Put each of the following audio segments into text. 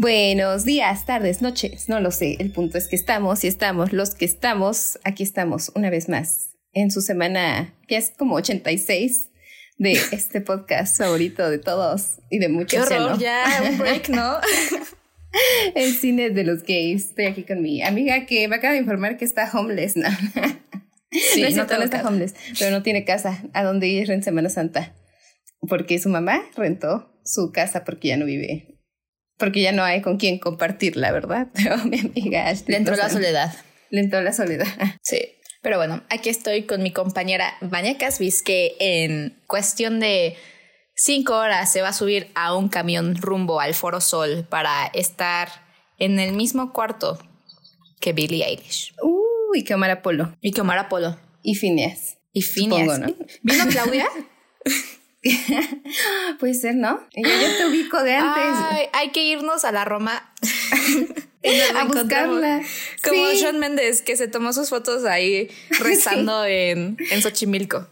Buenos días, tardes, noches, no lo sé. El punto es que estamos y estamos, los que estamos, aquí estamos una vez más en su semana, que es como 86 de este podcast favorito de todos y de muchos. Qué horror, ya, un break, ¿no? El cine de los gays. Estoy aquí con mi amiga que me acaba de informar que está homeless, ¿no? Sí, no, es no cierto, no está homeless, pero no tiene casa a donde ir en Semana Santa. Porque su mamá rentó su casa porque ya no vive. Porque ya no hay con quién compartirla, ¿verdad? Pero mi amiga Ashley Le entró la soledad. Le entró la soledad. Sí. Pero bueno, aquí estoy con mi compañera Vania Casvis, que en cuestión de cinco horas se va a subir a un camión rumbo al Foro Sol para estar en el mismo cuarto que Billie Eilish. Uy, que Omar Apolo. Y que Omar Apolo. Y Phineas. Y Phineas. Supongo, ¿no? ¿Vino Claudia? Puede ser, ¿no? Yo ya te ubico de antes. Ay, hay que irnos a la Roma. A buscarla. Como Sí. Sean Méndez, que se tomó sus fotos ahí rezando en, en Xochimilco.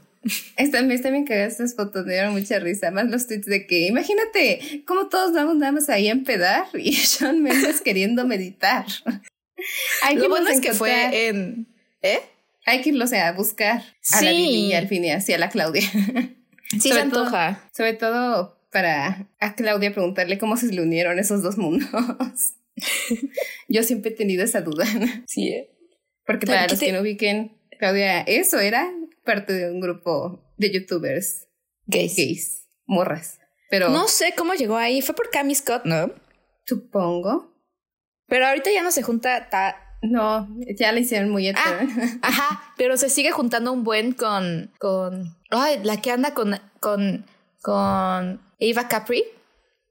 Están, me están bien cagadas estas fotos, me dieron mucha risa. Más los tweets de que, imagínate cómo todos vamos nada más ahí a empedar y Sean Mendes queriendo meditar. Hay que Lo bueno es que fue en... ¿Eh? Hay que irlos a buscar a la Sí. Lili y al Phineas y a la Claudia. Sí Sobre se todo- antoja. Sobre todo para a Claudia preguntarle cómo se le unieron esos dos mundos. Yo siempre he tenido esa duda. Sí, ¿eh? Porque para ¿qué los te- que no ubiquen, Claudia, eso era parte de un grupo de youtubers Gays. gays, morras. Pero No sé cómo llegó ahí. Fue por Cami Scott, ¿no? supongo. Pero ahorita ya no se junta... ta- No, ya la hicieron muy hetero. Ajá, pero se sigue juntando un buen con... con ay, la que anda con... con... con Eva Capri.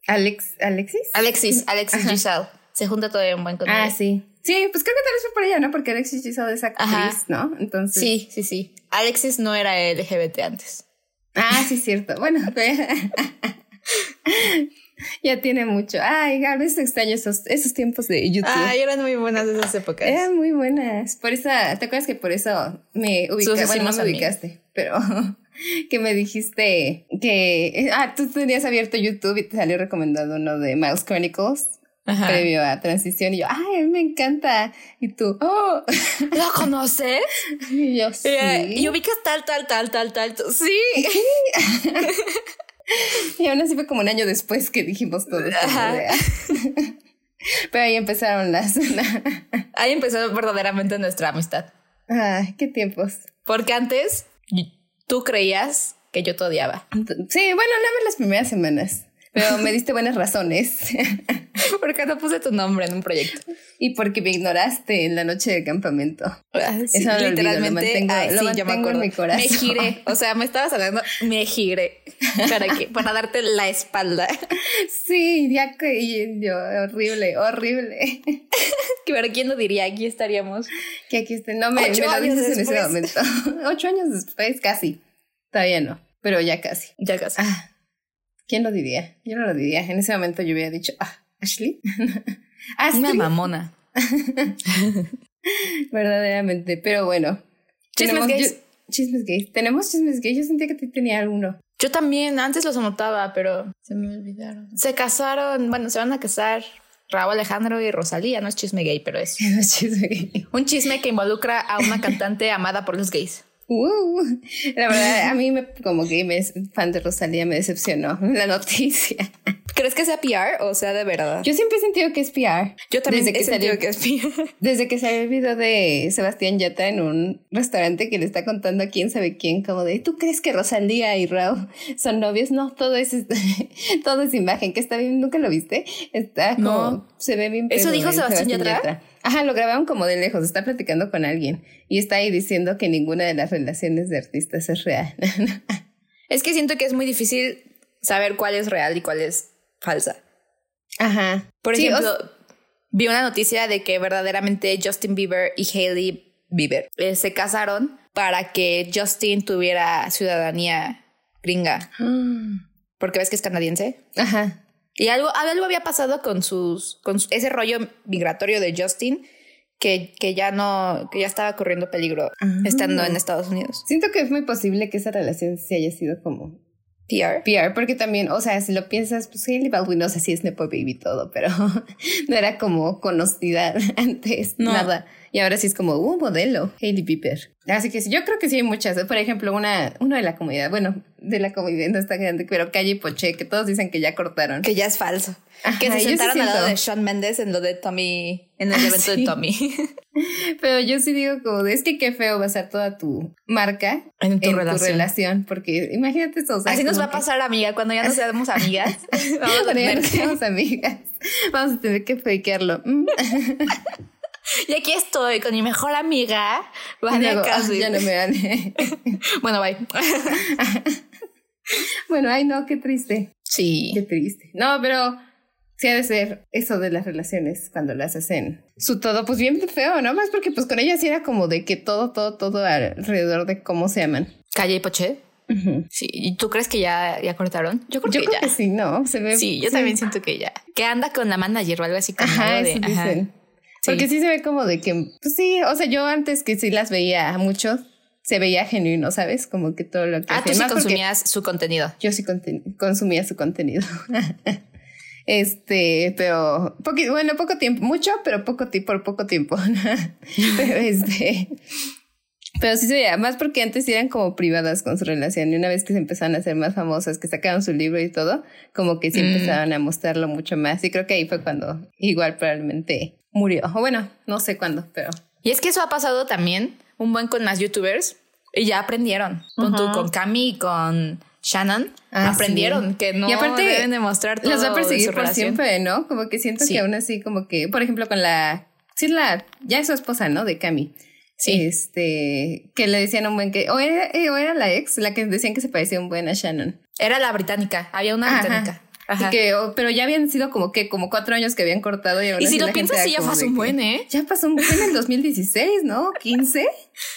Alex, Alexis. Alexis, Alexis Ajá. Giselle. Se junta todavía un buen con Ah, ella. sí. Sí, pues creo que tal vez fue por ella, ¿no? Porque Alexis Giselle es actriz, Ajá. ¿no? Entonces. Sí, sí, sí. Alexis no era LGBT antes. Ah, sí, cierto. Bueno, ya tiene mucho. Ay, a veces extraño esos, esos tiempos de YouTube. Ay, eran muy buenas esas épocas. Eran muy buenas. Por eso, ¿te acuerdas que por eso me ubicaste? Bueno, no me ubicaste, pero que me dijiste que, ah, tú tenías abierto YouTube y te salió recomendado uno de Mouse Chronicles Ajá. previo a transición y yo, ay, me encanta. Y tú, oh, ¿Lo conoces? y yo, sí. Eh, Y ubicas tal, tal, tal, tal, tal. tal. Sí. Y aún así fue como un año después que dijimos todo. ¿no? Pero ahí empezaron las... Ahí empezó verdaderamente nuestra amistad. Ay, qué tiempos. Porque antes tú creías que yo te odiaba. Sí, bueno, nada más las primeras semanas. Pero me diste buenas razones. Porque no puse tu nombre en un proyecto. y porque me ignoraste en la noche de campamento. Ah, sí, Eso no olvido, lo literalmente. mantengo- ay, lo sí, yo me mantengo en mi corazón. Me giré. O sea, me estabas hablando, me giré. ¿Para qué? Para darte la espalda. Sí, ya que yo, horrible, horrible. Pero ¿quién lo diría? Aquí estaríamos. Que aquí esté. No me, me lo dices en ese momento. Ocho años después, casi. Todavía no, pero ya casi. Ya casi. Ah, ¿quién lo diría? Yo no lo diría. En ese momento yo hubiera dicho, ah, Ashley. Ashley. Una mamona. Verdaderamente, pero bueno. Chismes gays. yo- chismes gays. Tenemos chismes gays. Yo sentía que te tenía alguno. Yo también, antes los anotaba, pero se me olvidaron. Se casaron, bueno, se van a casar Raúl Alejandro y Rosalía. No es chisme gay, pero es Chisme gay. un chisme que involucra a una cantante amada por los gays. Uh, la verdad, a mí me, como gay, me, fan de Rosalía, me decepcionó la noticia. ¿Crees que sea PR o sea de verdad? Yo siempre he sentido que es PR. Yo también desde he que sentido salió- que es PR. Desde que salió el video de Sebastián Yatra en un restaurante que le está contando a quién sabe quién, como de, ¿tú crees que Rosalía y Raúl son novios? No, todo es, todo es imagen, que está bien, ¿nunca lo viste? Está como, No. se ve bien. ¿Eso dijo el Sebastián Yatra? Ajá, lo grabaron como de lejos, está platicando con alguien y está ahí diciendo que ninguna de las relaciones de artistas es real. Es que siento que es muy difícil saber cuál es real y cuál es falsa. Ajá. Por Sí, ejemplo, vi una noticia de que verdaderamente Justin Bieber y Hailey Bieber eh, se casaron para que Justin tuviera ciudadanía gringa. Porque ves que es canadiense. Ajá. Y algo, algo había pasado con sus, con ese rollo migratorio de Justin que, que ya no, que ya estaba corriendo peligro Ah. estando en Estados Unidos. Siento que es muy posible que esa relación se haya sido como PR. PR, porque también, o sea, si lo piensas, pues Hailey Baldwin, no sé si es Nepo Baby todo, pero no era como conocida antes, nada. Y ahora sí es como un uh, modelo, Hailey Bieber. Así que sí, yo creo que sí hay muchas. Por ejemplo, una, una de la comunidad, bueno, de la comunidad no está grande, pero Calle Poche, que todos dicen que ya cortaron. Que ya es falso. Que se sentaron al lado de Sean Mendes en lo de Tommy, en el ah, evento de Tommy. pero yo sí digo como, es que qué feo basar toda tu marca en tu, relación. porque imagínate eso. Así nos va a pasar, amiga, cuando ya no seamos amigas. vamos a ya no amigas. Vamos a tener que fakearlo. Y aquí estoy con mi mejor amiga, Vania Casi. Ya no me dan. bueno, bye. bueno, ay, no, qué triste. Sí. Qué triste. No, pero sí ha de ser eso de las relaciones cuando las hacen su todo, pues bien feo, ¿no? Más porque pues con ella sí era como de que todo, todo, todo alrededor de cómo se llaman. Calle y Poche. Sí, ¿y tú crees que ya, ya cortaron? Yo creo, que, ya. sí, ¿no? Se ve, sí, yo también siento que ya. Que anda con la manager o algo así como ajá, de, ajá. Porque sí se ve como de que, pues sí, o sea, yo antes que sí las veía mucho, se veía genuino, ¿sabes? Como que todo lo que... Ah, tú sí consumías su contenido. Yo sí consumía su contenido. este, pero, bueno, poco tiempo, mucho, pero poco tiempo, por poco tiempo. pero este... Pero sí se veía, más porque antes eran como privadas con su relación y una vez que se empezaron a hacer más famosas, que sacaron su libro y todo, como que sí mm. empezaron a mostrarlo mucho más y creo que ahí fue cuando igual probablemente murió. O bueno, no sé cuándo, pero. Y es que eso ha pasado también un buen con más youtubers y ya aprendieron. Con tu, con Cami con Shannon ah, aprendieron que no y aparte, deben demostrar todo. Los va a perseguir por siempre, ¿no? Como que siento que aún así, como que, por ejemplo, con la. Sí, la. Ya es su esposa, ¿no? De Cami. Sí. Este. Que le decían un buen que. O era, eh, o era la ex, la que decían que se parecía un buen a Shannon. Era la británica. Había una británica. Y que, oh, pero ya habían sido como que, como cuatro años que habían cortado y ahora Y si lo piensas, sí, ya pasó un buen, ¿eh? Ya pasó un buen en el 2016, ¿no? 15,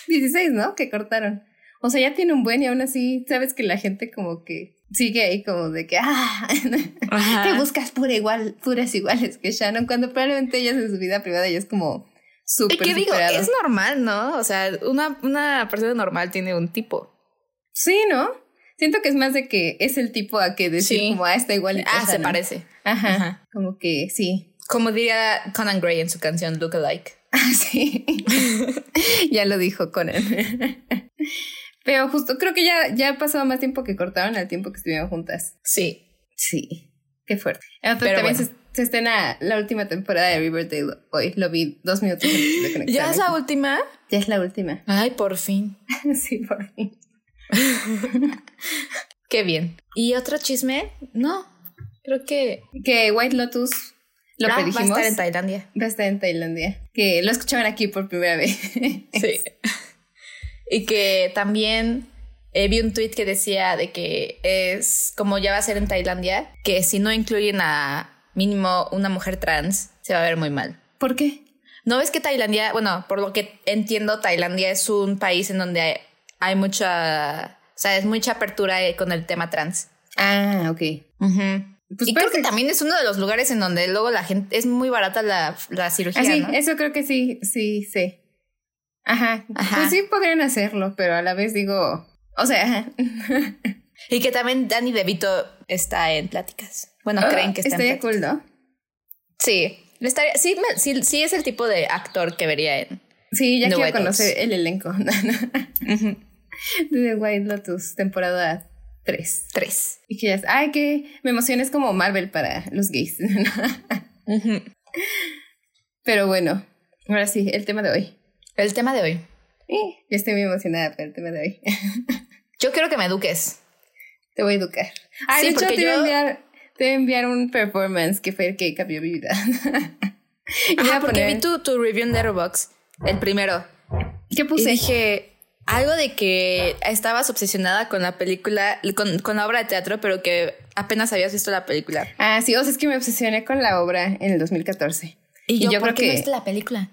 16, ¿no? Que cortaron. O sea, ya tiene un buen y aún así, sabes que la gente como que sigue ahí como de que, ah, te buscas pura igual, puras iguales que Shannon, cuando probablemente ellas en su vida privada ya es como súper. ¿Qué digo? Es normal, ¿no? O sea, una, una persona normal tiene un tipo. Sí, ¿no? Siento que es más de que es el tipo a que decir como, ah, está igual. Ah, se parece. Ajá, Como que sí. Como diría Conan Gray en su canción Look Alike. Ah, sí. ya lo dijo Conan. Pero justo creo que ya, ya ha pasado más tiempo que cortaron al tiempo que estuvieron juntas. Sí. Sí. Qué fuerte. Pero también se, se, estrena la última temporada de Riverdale hoy. Lo vi dos minutos antes de conectar. ¿Ya es la última? Ya es la última. Ay, por fin. sí, por fin. Qué bien. ¿Y otro chisme? No, creo que... Que White Lotus lo ah, Va a estar en Tailandia. Va a estar en Tailandia. Que lo escuchaban aquí por primera vez. sí. Y que también eh, vi un tweet que decía de que es como ya va a ser en Tailandia, que si no incluyen a mínimo una mujer trans, se va a ver muy mal. ¿Por qué? ¿No ves que Tailandia, bueno, por lo que entiendo, Tailandia es un país en donde hay, hay mucha, o sea, es mucha apertura con el tema trans. Ah, ok. Pues y creo que también es uno de los lugares en donde luego la gente es muy barata la, la cirugía. Ah, sí, eso creo que sí, sí, sí. Ajá. Ajá. Pues sí podrían hacerlo, pero a la vez digo, o sea. y que también Danny DeVito está en pláticas. Bueno, creen que está estaría en cool, ¿no? Sí, estaría, sí, sí, sí, es el tipo de actor que vería en. Sí, ya quiero conocer el elenco. de White Lotus, temporada 3. 3. Y que ya, ay, que me emociones como Marvel para los gays. Pero bueno, ahora sí, el tema de hoy. El tema de hoy. Sí, yo estoy muy emocionada por el tema de hoy. yo quiero que me eduques. Te voy a educar. Ay, de hecho, te, voy a enviar, te voy a enviar un performance que fue el que cambió mi vida. Ajá, porque vi tu, tu review en Letterboxd, el primero. ¿Qué puse? Y dije, algo de que estabas obsesionada con la película, con, con, la obra de teatro, pero que apenas habías visto la película. Ah, sí, o sea, es que me obsesioné con la obra en el 2014. Y yo, ¿por qué no viste la película?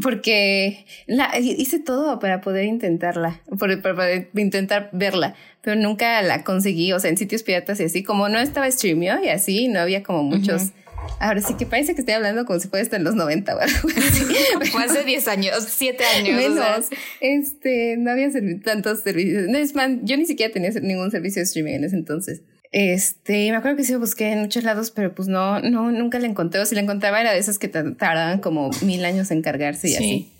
Porque la, hice todo para poder intentarla, para, para, intentar verla, pero nunca la conseguí, o sea, en sitios piratas y así, como no estaba streamio y así, no había como muchos Ahora sí que parece que estoy hablando como si fuera hasta en los 90 o algo hace 10 años, 7 años. Menos. Este, no había tantos servicios. No, es man, yo ni siquiera tenía ningún servicio de streaming en ese entonces. Este, me acuerdo que sí lo busqué en muchos lados, pero pues no, no, nunca la encontré. O si la encontraba era de esas que tardaban como mil años en cargarse y así.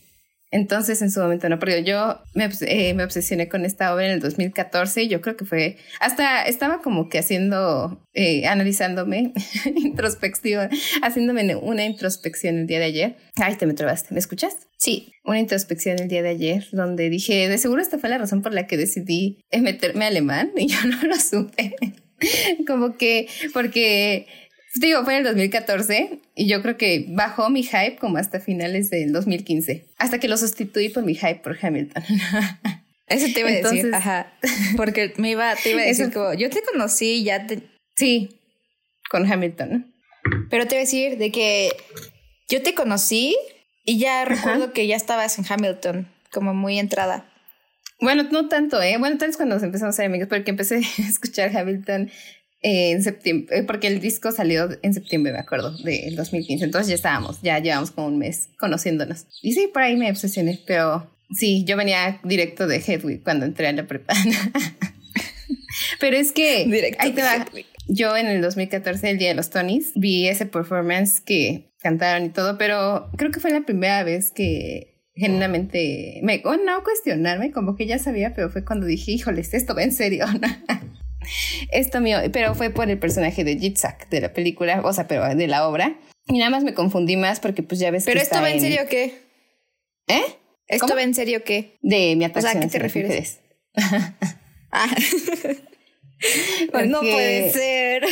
Entonces, en su momento no, pero yo me, eh, me, obsesioné con esta obra en el 2014 y yo creo que fue, hasta estaba como que haciendo, eh, analizándome, introspectiva, haciéndome una introspección el día de ayer. Ay, te me trabaste, ¿me escuchas? Sí. Una introspección el día de ayer donde dije, de seguro esta fue la razón por la que decidí meterme alemán y yo no lo supe. como que, porque Digo, fue en el 2014 y yo creo que bajó mi hype como hasta finales del 2015, hasta que lo sustituí por mi hype por Hamilton. Eso te iba a decir, ajá, porque me iba, te iba a decir como, yo te conocí ya te... Sí, con Hamilton. Pero te iba a decir de que yo te conocí y ya recuerdo que ya estabas en Hamilton, como muy entrada. Bueno, no tanto, ¿eh? Bueno, tal vez cuando nos empezamos a ser amigos, porque empecé a escuchar Hamilton en septiembre, eh, porque el disco salió en septiembre, me acuerdo, del 2015. Entonces ya estábamos, ya llevamos como un mes conociéndonos. Y sí, por ahí me obsesioné, pero sí, yo venía directo de Hedwig cuando entré a la prepa. pero es que directo ahí te va. Yo en el 2014, el día de los Tonys, vi ese performance que cantaron y todo, pero creo que fue la primera vez que genuinamente me, oh, no cuestionarme, como que ya sabía, pero fue cuando dije, híjoles, esto va en serio. Esto mío, pero fue por el personaje de Jitsak de la película, o sea, pero de la obra. Y nada más me confundí más porque pues ya ves ¿Pero esto va en serio qué? ¿Eh? ¿Esto va en serio qué? De mi atracción. O sea, ¿a qué te refieres? ah. Pues no puede ser.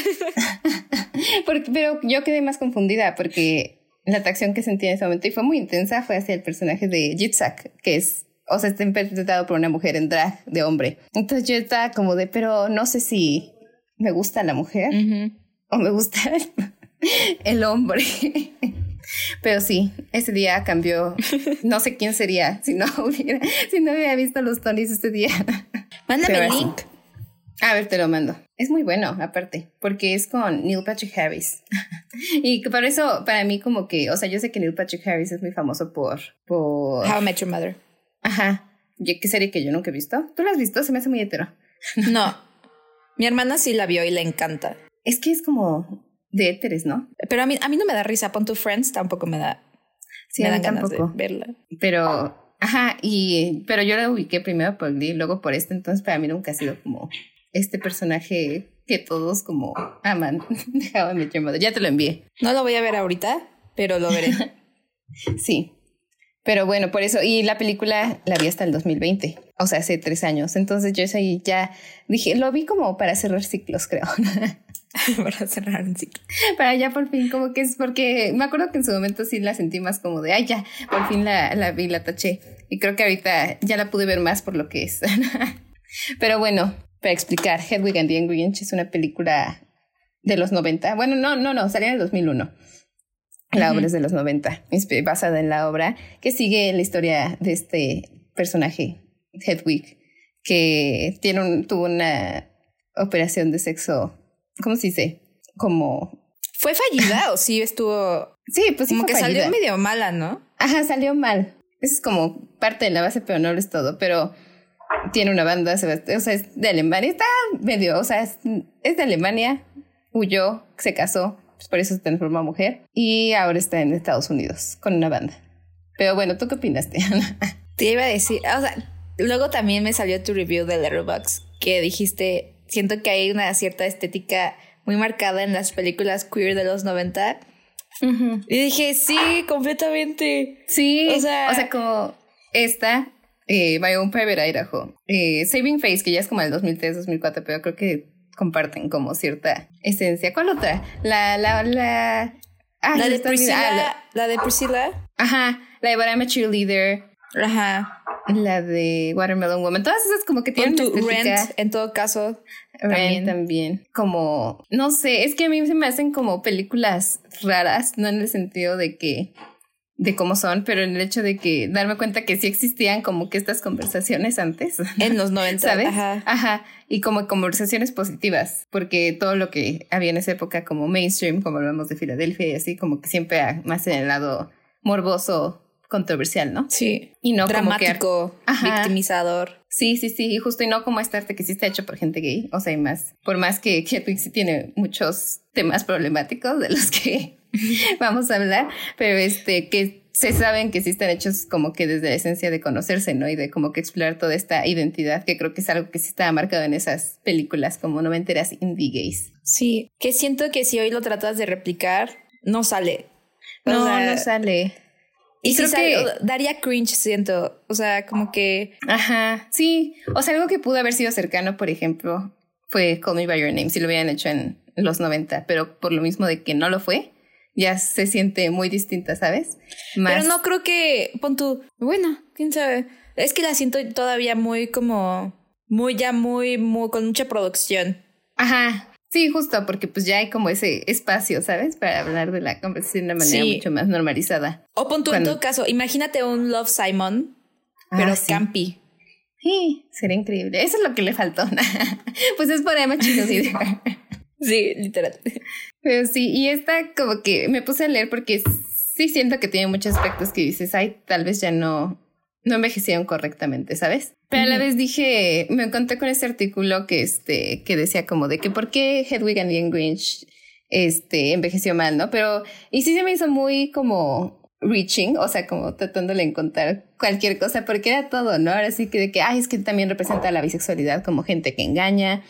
porque, pero yo quedé más confundida porque la atracción que sentí en ese momento y fue muy intensa fue hacia el personaje de Jitsak, que es o sea, está interpretado por una mujer en drag de hombre. Entonces yo estaba como de, pero no sé si me gusta la mujer o me gusta el, hombre. Pero sí, ese día cambió. No sé quién sería si no hubiera, si no hubiera visto los Tonys ese día. Mándame el link. A ver, te lo mando. Es muy bueno, aparte, porque es con Neil Patrick Harris. y por eso, para mí, como que, o sea, yo sé que Neil Patrick Harris es muy famoso por. por How I Met Your Mother. Ajá. ¿Qué serie que yo nunca he visto? ¿Tú la has visto? Se me hace muy hetero. No. Mi hermana sí la vio y le encanta. Es que es como de éteres, ¿no? Pero a mí, a mí no me da risa. Pon tu Friends tampoco me da. Sí, me da ganas de verla. Pero, ajá, y pero yo la ubiqué primero por Glee, luego por este, entonces para mí nunca ha sido como este personaje que todos como aman. Ya te lo envié. No lo voy a ver ahorita, pero lo veré. sí. Pero bueno, por eso, y la película la vi hasta el 2020, o sea, hace tres años. Entonces yo ahí ya dije, lo vi como para cerrar ciclos, creo. para cerrar un ciclo. Para ya por fin, como que es porque me acuerdo que en su momento sí la sentí más como de, ay, ya, por fin la, la vi, la taché. Y creo que ahorita ya la pude ver más por lo que es. Pero bueno, para explicar, Hedwig and the Angry Inch es una película de los 90. Bueno, no, no, no, salió en el 2001 la obra es de los 90, basada en la obra, que sigue la historia de este personaje, Hedwig, que tiene un, tuvo una operación de sexo, ¿cómo se dice? Como... ¿Fue fallida o sí estuvo...? Sí, pues Como que salió medio mala, ¿no? Ajá, salió mal. Eso es como parte de la base, pero no lo es todo. Pero tiene una banda, o sea, es de Alemania. Está medio, o sea, es, es de Alemania. Huyó, se casó, pues por eso se transformó mujer y ahora está en Estados Unidos con una banda. Pero bueno, ¿tú qué opinaste? Te iba a decir, o sea, luego también me salió tu review de Letterboxd que dijiste, siento que hay una cierta estética muy marcada en las películas queer de los 90. Y dije, sí, completamente. Sí, o sea, o sea como esta, eh, My Own Private Idaho, eh, Saving Face, que ya es como el 2003, 2004, pero creo que comparten como cierta esencia. ¿Cuál otra? La, la, la... Ah, la, de Priscilla, la, de Priscilla. Ajá, la de But I'm a Cheerleader. Ajá. La de Watermelon Woman. Todas esas como que tienen tu Rent, en todo caso. Rent también. también. Como, no sé, es que a mí se me hacen como películas raras, no en el sentido de que de cómo son, pero en el hecho de que darme cuenta que sí existían como que estas conversaciones antes. En los 90, ¿sabes? Ajá. Ajá. Y como conversaciones positivas, porque todo lo que había en esa época como mainstream, como hablamos de Filadelfia y así, como que siempre más en el lado morboso, controversial, ¿no? Sí. Y no Dramático, victimizador. Sí, sí, sí, y justo y no como este arte que sí está hecho por gente gay, o sea, y más, por más que Hedwig sí tiene muchos temas problemáticos de los que vamos a hablar, pero este, que se saben que sí están hechos como que desde la esencia de conocerse, ¿no? Y de como que explorar toda esta identidad, que creo que es algo que sí está marcado en esas películas como noventeras indie gays. Sí, que siento que si hoy lo tratas de replicar, no sale. no, no sale. Y, creo que daría cringe, siento. O sea, como que. Ajá, sí. O sea, algo que pudo haber sido cercano, por ejemplo, fue Call Me By Your Name, si lo hubieran hecho en los 90, pero por lo mismo de que no lo fue, ya se siente muy distinta, ¿sabes? Pero no creo que, pon tú, bueno, quién sabe. Es que la siento todavía muy como, muy ya muy, muy, con mucha producción. Ajá. Sí, justo, porque pues ya hay como ese espacio, ¿sabes? Para hablar de la conversación de una manera mucho más normalizada. O pon tú en todo caso, imagínate un Love Simon, pero ah, campi. Sí, sería increíble. Eso es lo que le faltó. pues es por Emma chicos. Sí, literal. Pero sí, y esta como que me puse a leer porque sí siento que tiene muchos aspectos que dices, ay, tal vez ya no, no envejecieron correctamente, ¿sabes? Pero a la vez dije, me encontré con este artículo que, este, que decía como de que por qué Hedwig and Ian Grinch este, envejeció mal, ¿no? Pero, y sí se me hizo muy como reaching, o sea, como tratándole de encontrar cualquier cosa, porque era todo, ¿no? Ahora sí que de que, ay, es que también representa la bisexualidad como gente que engaña,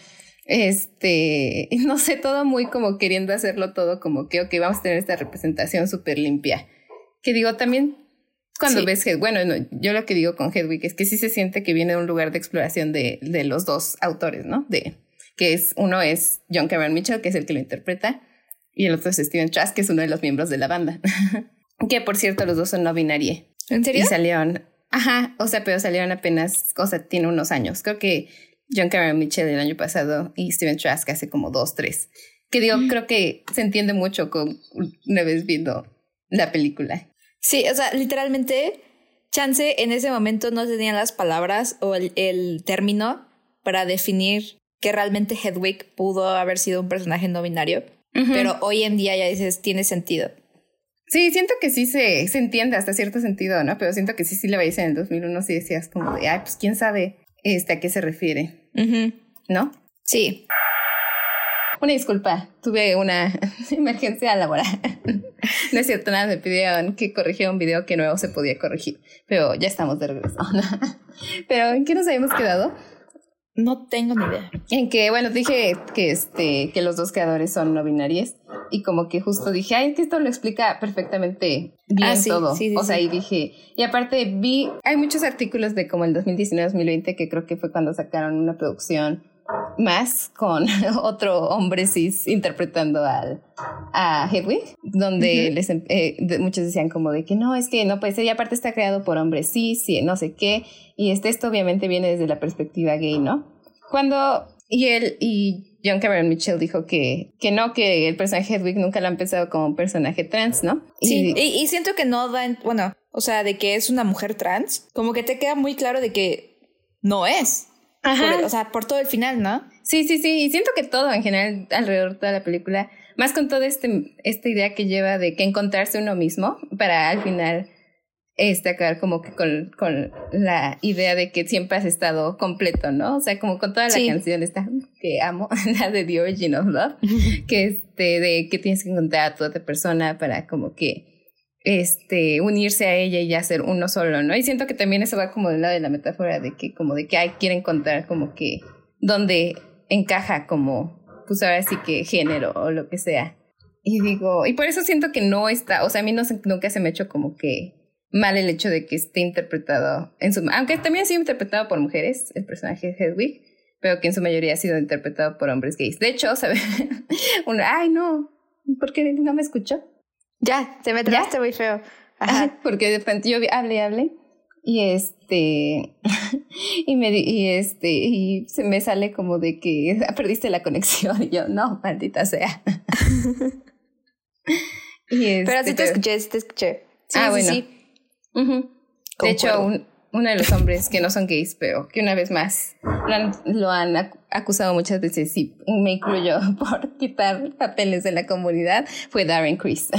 este, no sé, todo muy como queriendo hacerlo todo como que, ok, vamos a tener esta representación súper limpia. Que digo, también cuando ves, bueno, yo lo que digo con Hedwig es que sí se siente que viene de un lugar de exploración de, de los dos autores, ¿no? De, que es, uno es John Cameron Mitchell, que es el que lo interpreta, y el otro es Steven Trask, que es uno de los miembros de la banda. que por cierto, los dos son no binarie. ¿En serio? Y salieron, ajá, o sea, pero salieron apenas, o sea, tiene unos años. Creo que John Cameron Mitchell el año pasado y Steven Trask hace como dos, tres. Que digo, mm. creo que se entiende mucho con una vez viendo la película. Sí, o sea, literalmente, Chance en ese momento no tenían las palabras o el, término para definir que realmente Hedwig pudo haber sido un personaje no binario. Pero hoy en día ya dices, tiene sentido. Sí, siento que sí se, se entiende hasta cierto sentido, ¿no? Pero siento que sí, sí le veías en el 2001, sí decías como de, ay, pues quién sabe este, a qué se refiere. ¿No? Sí. Una disculpa, tuve una emergencia laboral. no es cierto, nada, me pidieron que corrigiera un video que nuevo se podía corregir, pero ya estamos de regreso. pero ¿en qué nos habíamos quedado? No tengo ni idea. En que, bueno, dije que, este, que los dos creadores son no binarios y como que justo dije, ay, que esto lo explica perfectamente bien ah, todo. o sea, y dije, y aparte vi, hay muchos artículos de como el 2019-2020 que creo que fue cuando sacaron una producción más con otro hombre cis interpretando al, a Hedwig, donde les, em, eh, muchos decían como de que no, es que no puede ser, y aparte está creado por hombres cis y no sé qué, y este, esto obviamente viene desde la perspectiva gay, ¿no? Cuando, y él, y John Cameron Mitchell dijo que, que no, que el personaje Hedwig nunca lo ha empezado como un personaje trans, ¿no? Sí, y, siento que no da, bueno, o sea, de que es una mujer trans, como que te queda muy claro de que no es. Ajá. o sea, por todo el final, ¿no? Sí, sí, sí, y siento que todo en general alrededor de toda la película, más con toda este, esta idea que lleva de que encontrarse uno mismo para al final este, acabar como que con, con, la idea de que siempre has estado completo, ¿no? O sea, como con toda la canción esta que amo, la de The Origin of Love, que este, de que tienes que encontrar a tu otra persona para como que este, unirse a ella y ya ser uno solo, ¿no? Y siento que también eso va como del lado de la metáfora de que como de que hay, quiere encontrar como que donde encaja como, pues ahora sí que género o lo que sea. Y digo, y por eso siento que no está, o sea, a mí no, nunca se me ha hecho como que mal el hecho de que esté interpretado en su aunque también ha sido interpretado por mujeres el personaje de Hedwig pero que en su mayoría ha sido interpretado por hombres gays de hecho ¿sabes? ay no ¿por qué no me escuchó? Ya te me traste muy feo. Ajá. porque de frente yo hablé hablé y este y me y este y se me sale como de que perdiste la conexión y yo no maldita sea y este, pero sí te escuché sí te escuché. Ah, bueno. De hecho, uno de los hombres que no son gays, pero que una vez más lo han, acusado muchas veces, y me incluyo por quitar papeles de la comunidad, fue Darren Criss.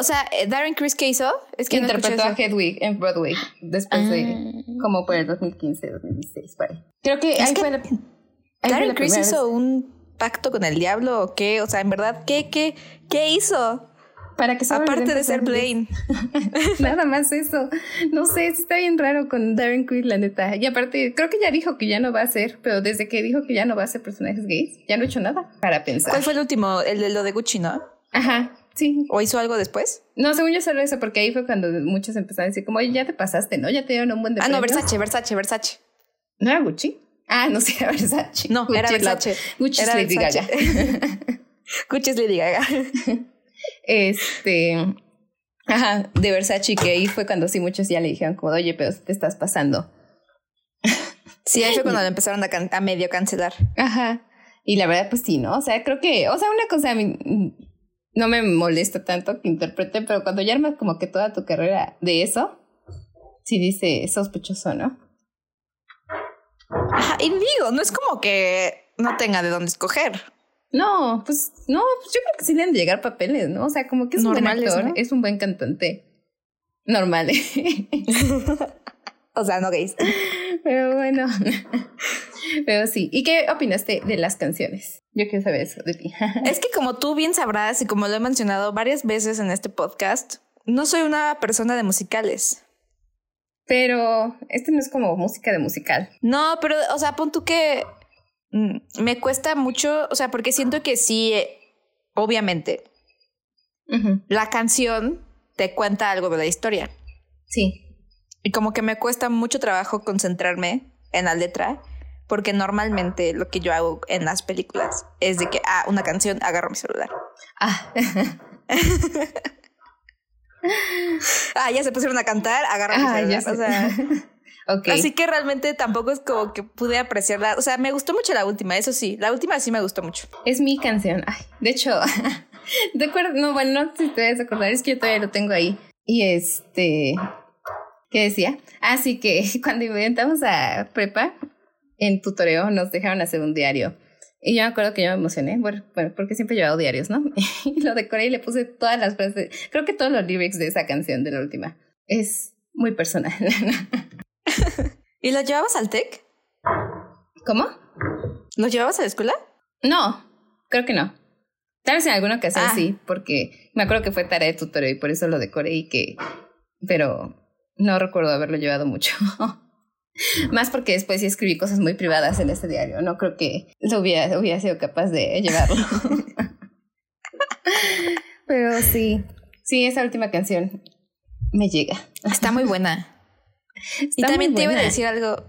O sea, eh, Darren Criss, ¿qué hizo? Es que interpretó a Hedwig en Broadway después de ah. como por el 2015, 2016, Creo que, ahí fue Darren Criss hizo un pacto con el diablo o qué? O sea, en verdad, ¿qué, qué, qué hizo? Para que Aparte de ser Blaine. Nada más eso. No sé, está bien raro con Darren Criss, la neta. Y aparte, creo que ya dijo que ya no va a ser, pero desde que dijo que ya no va a ser personajes gays, ya no ha hecho nada para pensar. ¿Cuál fue el último? El de lo de Gucci, ¿no? Ajá. Sí. ¿O hizo algo después? No, según yo solo eso, porque ahí fue cuando muchos empezaron a decir, como, oye, ya te pasaste, ¿no? Ya te dieron un buen de Ah, no, Versace, Versace, Versace. ¿No era Gucci? Ah, no sé, era Versace. No, era Versace. Gucci es Lady Gaga. Gucci es Lady Gaga. Este... Ajá, de Versace, que ahí fue cuando sí muchos ya le dijeron como, oye, pero te estás pasando. Sí, ahí fue cuando lo empezaron a, a medio cancelar. Ajá. Y la verdad, pues sí, ¿no? O sea, creo que, o sea, una cosa, no me molesta tanto que interprete, pero cuando ya armas como que toda tu carrera de eso, sí dice sospechoso, ¿no? Ajá, y digo, no es como que no tenga de dónde escoger. No, pues no, pues yo creo que sí le han de llegar papeles, ¿no? O sea, como que es un buen actor, es un buen cantante. Normal. o sea, no gays. Pero bueno. Pero sí. ¿Y qué opinaste de las canciones? Yo quiero saber eso de ti. es que como tú bien sabrás y como lo he mencionado varias veces en este podcast, no soy una persona de musicales. Pero este no es como música de musical. No, pero, o sea, pon tú que me cuesta mucho, o sea, porque siento que sí, eh, obviamente, la canción te cuenta algo de la historia. Sí. Y como que me cuesta mucho trabajo concentrarme en la letra, porque normalmente lo que yo hago en las películas es de que, ah, una canción, agarro mi celular. Ah. ah, ya se pusieron a cantar, agarra mi O sea, Así que realmente tampoco es como que pude apreciarla. O sea, me gustó mucho la última, eso sí. La última sí me gustó mucho. Es mi canción. Ay, de hecho, de acuerdo, no, bueno, no sé si te a acordar, es que yo todavía lo tengo ahí. Y este, ¿qué decía? Así ah, que cuando inventamos a prepa, en tutoreo nos dejaron hacer un diario. Y yo me acuerdo que yo me emocioné, bueno, porque siempre he llevado diarios, ¿no? Y lo decoré y le puse todas las frases, creo que todos los lyrics de esa canción, de la última. Es muy personal. ¿Y lo llevabas al TEC? ¿Cómo? ¿Lo llevabas a la escuela? No, creo que no. Tal vez en alguna ocasión ah. sí, porque me acuerdo que fue tarea de tutoreo y por eso lo decoré y que... Pero no recuerdo haberlo llevado mucho. Más porque después sí escribí cosas muy privadas en este diario. No creo que lo hubiera, hubiera sido capaz de llevarlo. Pero sí, sí, esa última canción me llega. Está muy buena. Y también te iba a decir algo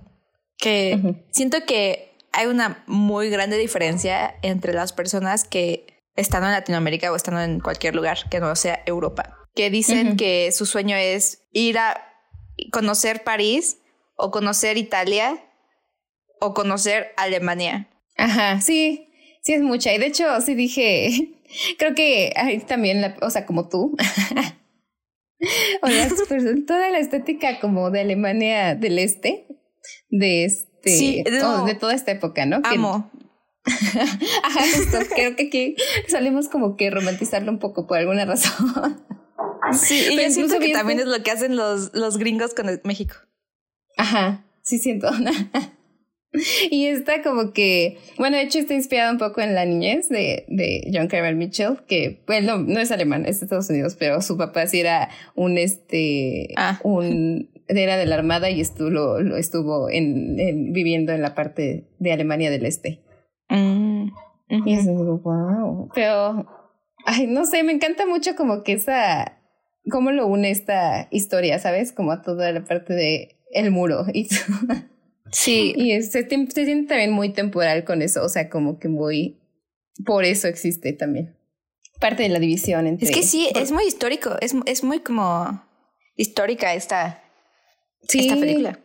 que siento que hay una muy grande diferencia entre las personas que están en Latinoamérica o están en cualquier lugar que no sea Europa, que dicen que su sueño es ir a conocer París o conocer Italia o conocer Alemania. Ajá, sí, sí es mucha. Y de hecho, sí dije, creo que ahí también, o sea, como tú. o sea, toda la estética como de Alemania del Este, de este, de toda esta época, ¿no? Amo. Ajá, creo que aquí salimos como que romantizarlo un poco por alguna razón. Sí, y yo siento que también es lo que hacen los, los gringos con México. Ajá, sí siento. y está como que, bueno, de hecho está inspirado un poco en la niñez de, de John Carver Mitchell, que, bueno, no es alemán, es de Estados Unidos, pero su papá sí era un, este, ah. un, era de la Armada y estuvo, lo, estuvo en, viviendo en la parte de Alemania del Este. Mm, y es wow. Pero, ay, no sé, me encanta mucho como que esa, cómo lo une esta historia, ¿sabes? Como a toda la parte de el muro. Y, sí. Y se, se siente también muy temporal con eso, o sea, como que muy... Por eso existe también. Parte de la división entre... Es que sí, es muy histórico, es, es muy como histórica esta, sí. esta película.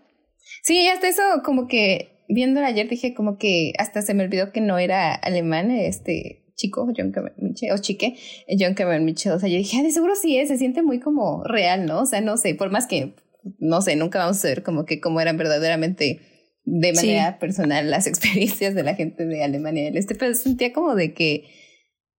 Sí, hasta eso como que viéndola ayer dije como que hasta se me olvidó que no era alemán, este, chico, John Cameron Mitchell, o chique, John Cameron Mitchell. O sea, yo dije, ah, de seguro sí es, se siente muy como real, ¿no? O sea, no sé, por más que, no sé, nunca vamos a ver como que cómo eran verdaderamente de manera personal las experiencias de la gente de Alemania del Este, pero sentía como de que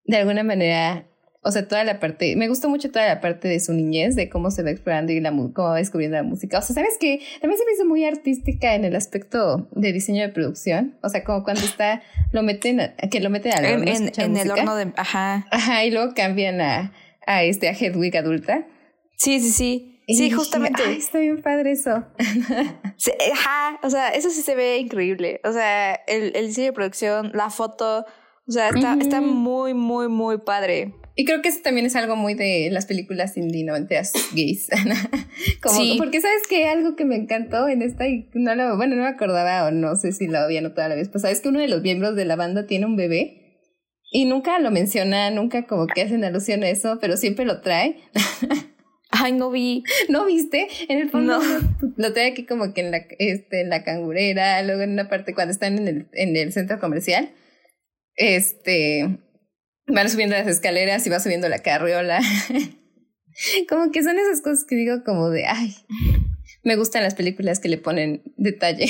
de alguna manera, o sea, toda la parte, me gustó mucho toda la parte de su niñez, de cómo se va explorando y la, cómo va descubriendo la música. O sea, ¿sabes qué? También se me hizo muy artística en el aspecto de diseño de producción. O sea, como cuando está, lo meten, que lo meten al horno. En, en el horno de, ajá. Ajá, y luego cambian a, a este, a Hedwig adulta. Sí, sí, sí. Sí, justamente. Ay, está bien padre eso. ajá, o sea, eso sí se ve increíble. O sea, el, el diseño de producción, la foto, o sea, está, está muy, muy, muy padre. Y creo que eso también es algo muy de las películas indie noventeras gays. Como, sí. Porque sabes que algo que me encantó en esta, y no lo, bueno, no me acordaba o no sé si lo había notado a la vez, pues sabes que uno de los miembros de la banda tiene un bebé y nunca lo menciona, nunca como que hacen alusión a eso, pero siempre lo trae. Ay, no vi. ¿No viste? En el fondo lo, trae aquí como que en la, este, en la cangurera, luego en una parte cuando están en el, en el centro comercial. Este, van subiendo las escaleras y va subiendo la carriola. como que son esas cosas que digo como de, ay, me gustan las películas que le ponen detalle.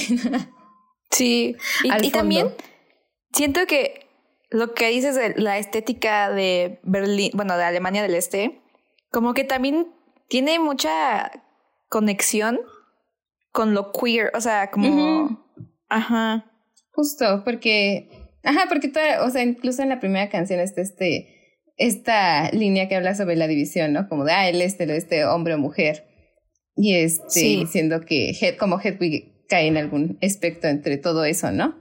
sí, y, y también siento que lo que dices de la estética de Berlín, bueno, de Alemania del Este, como que también tiene mucha conexión con lo queer, o sea, como... Ajá. Justo, porque... Ajá, porque toda, o sea, incluso en la primera canción está este, esta línea que habla sobre la división, ¿no? Como de, ah, el este, el este, hombre o mujer. Y este, diciendo que como Hedwig cae en algún aspecto entre todo eso, ¿no?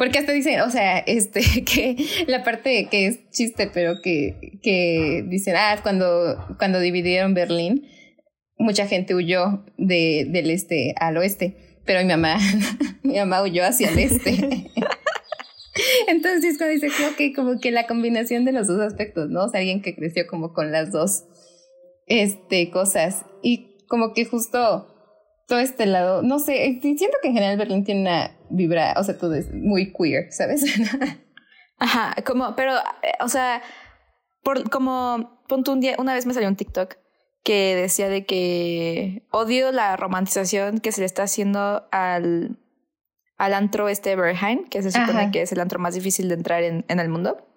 Porque hasta dicen, o sea, este, que la parte que es chiste, pero que, que dicen, ah, cuando, cuando dividieron Berlín, mucha gente huyó de, del este al oeste, pero mi mamá, mi mamá huyó hacia el este. Entonces cuando dice, creo que como que la combinación de los dos aspectos, ¿no? O sea, alguien que creció como con las dos, este, cosas. Y como que justo todo este lado, no sé, eh, siento que en general Berlín tiene una vibra, o sea, todo es muy queer, ¿sabes? Ajá, como, pero, eh, o sea, por, como, ponte un día, una vez me salió un TikTok que decía de que odio la romantización que se le está haciendo al, al antro este Berheim, que se supone que es el antro más difícil de entrar en, en el mundo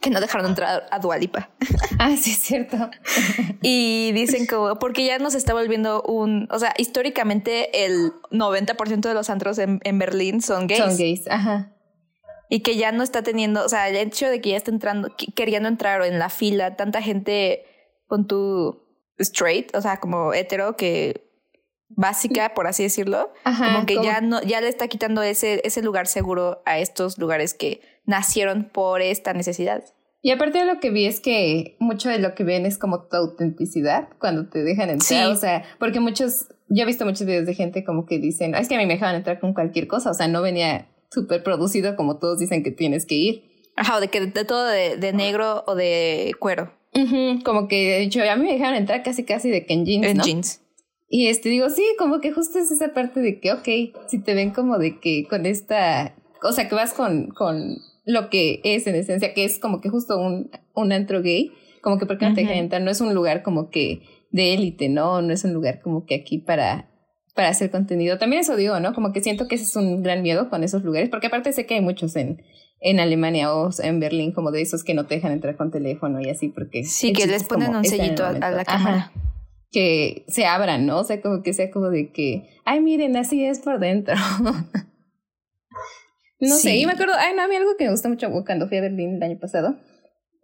que no dejaron entrar a Dualipa. Ah, sí, es cierto. y dicen que porque ya nos está volviendo un, o sea, históricamente el 90% de los antros en, en, Berlín son gays. Son gays, ajá. Y que ya no está teniendo, o sea, el hecho de que ya está entrando, queriendo entrar en la fila, tanta gente con tu straight, o sea, como hetero que básica, por así decirlo, como que ya no, ya le está quitando ese, ese lugar seguro a estos lugares que nacieron por esta necesidad. Y aparte de lo que vi es que mucho de lo que ven es como tu autenticidad cuando te dejan entrar. O sea, porque muchos, yo he visto muchos videos de gente como que dicen, es que a mí me dejaban entrar con cualquier cosa. O sea, no venía súper producido como todos dicen que tienes que ir. Ajá, o de que de, todo de, de, negro o de cuero. como que de hecho a mí me dejaron entrar casi casi de que en jeans. En jeans. Y este digo, sí, como que justo es esa parte de que, ok, si te ven como de que con esta, o sea, que vas con, con lo que es en esencia, que es como que justo un, un antro gay, como que porque no te dejan entrar, no es un lugar como que de élite, ¿no? No es un lugar como que aquí para, para hacer contenido. También eso digo, ¿no? Como que siento que ese es un gran miedo con esos lugares, porque aparte sé que hay muchos en, en Alemania o en Berlín, como de esos que no te dejan entrar con teléfono y así, porque... Sí, que les ponen un sellito a la cámara que se abran, ¿no? O sea, como que sea como de que, ay, miren, así es por dentro. no sé, y me acuerdo, ay, no, a mí algo que me gusta mucho cuando fui a Berlín el año pasado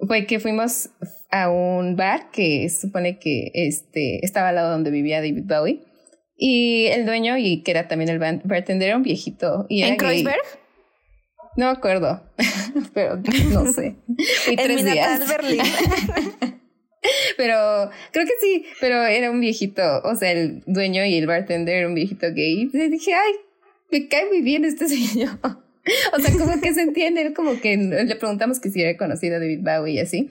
fue que fuimos a un bar que supone que este, estaba al lado donde vivía David Bowie. Y el dueño, y que era también el bartender, era un viejito. Y ¿En Kreuzberg? No me acuerdo, pero no sé. Fui tres días. Berlín. Pero creo que sí, pero era un viejito, o sea, el dueño y el bartender era un viejito gay. Y dije, ay, me cae muy bien este señor. o sea, como que se entiende, como que le preguntamos que si era conocido David Bowie y así.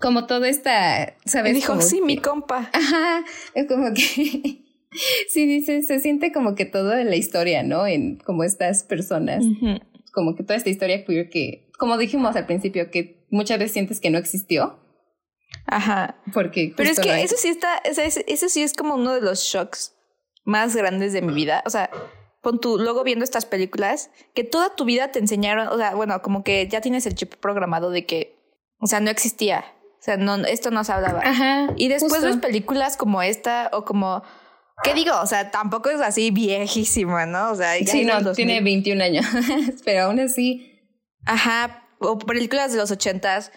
Como toda esta, ¿sabes? Y dijo, sí, mi compa. Ajá, es como que... sí, dice, se siente como que toda la historia, ¿no? En como estas personas, como que toda esta historia queer que como dijimos al principio, que muchas veces sientes que no existió. Ajá. Porque. Pero es que eso sí está, eso sí es como uno de los shocks más grandes de mi vida. O sea, pon tu, luego viendo estas películas, que toda tu vida te enseñaron, o sea, bueno, como que ya tienes el chip programado de que, o sea, no existía. O sea, no, esto no se hablaba. Ajá. Y después ves películas como esta o como ¿Qué digo? O sea, tampoco es así viejísima, ¿no? O sea, sí, no, tiene 21 años, pero aún así. Ajá, o películas de los ochentas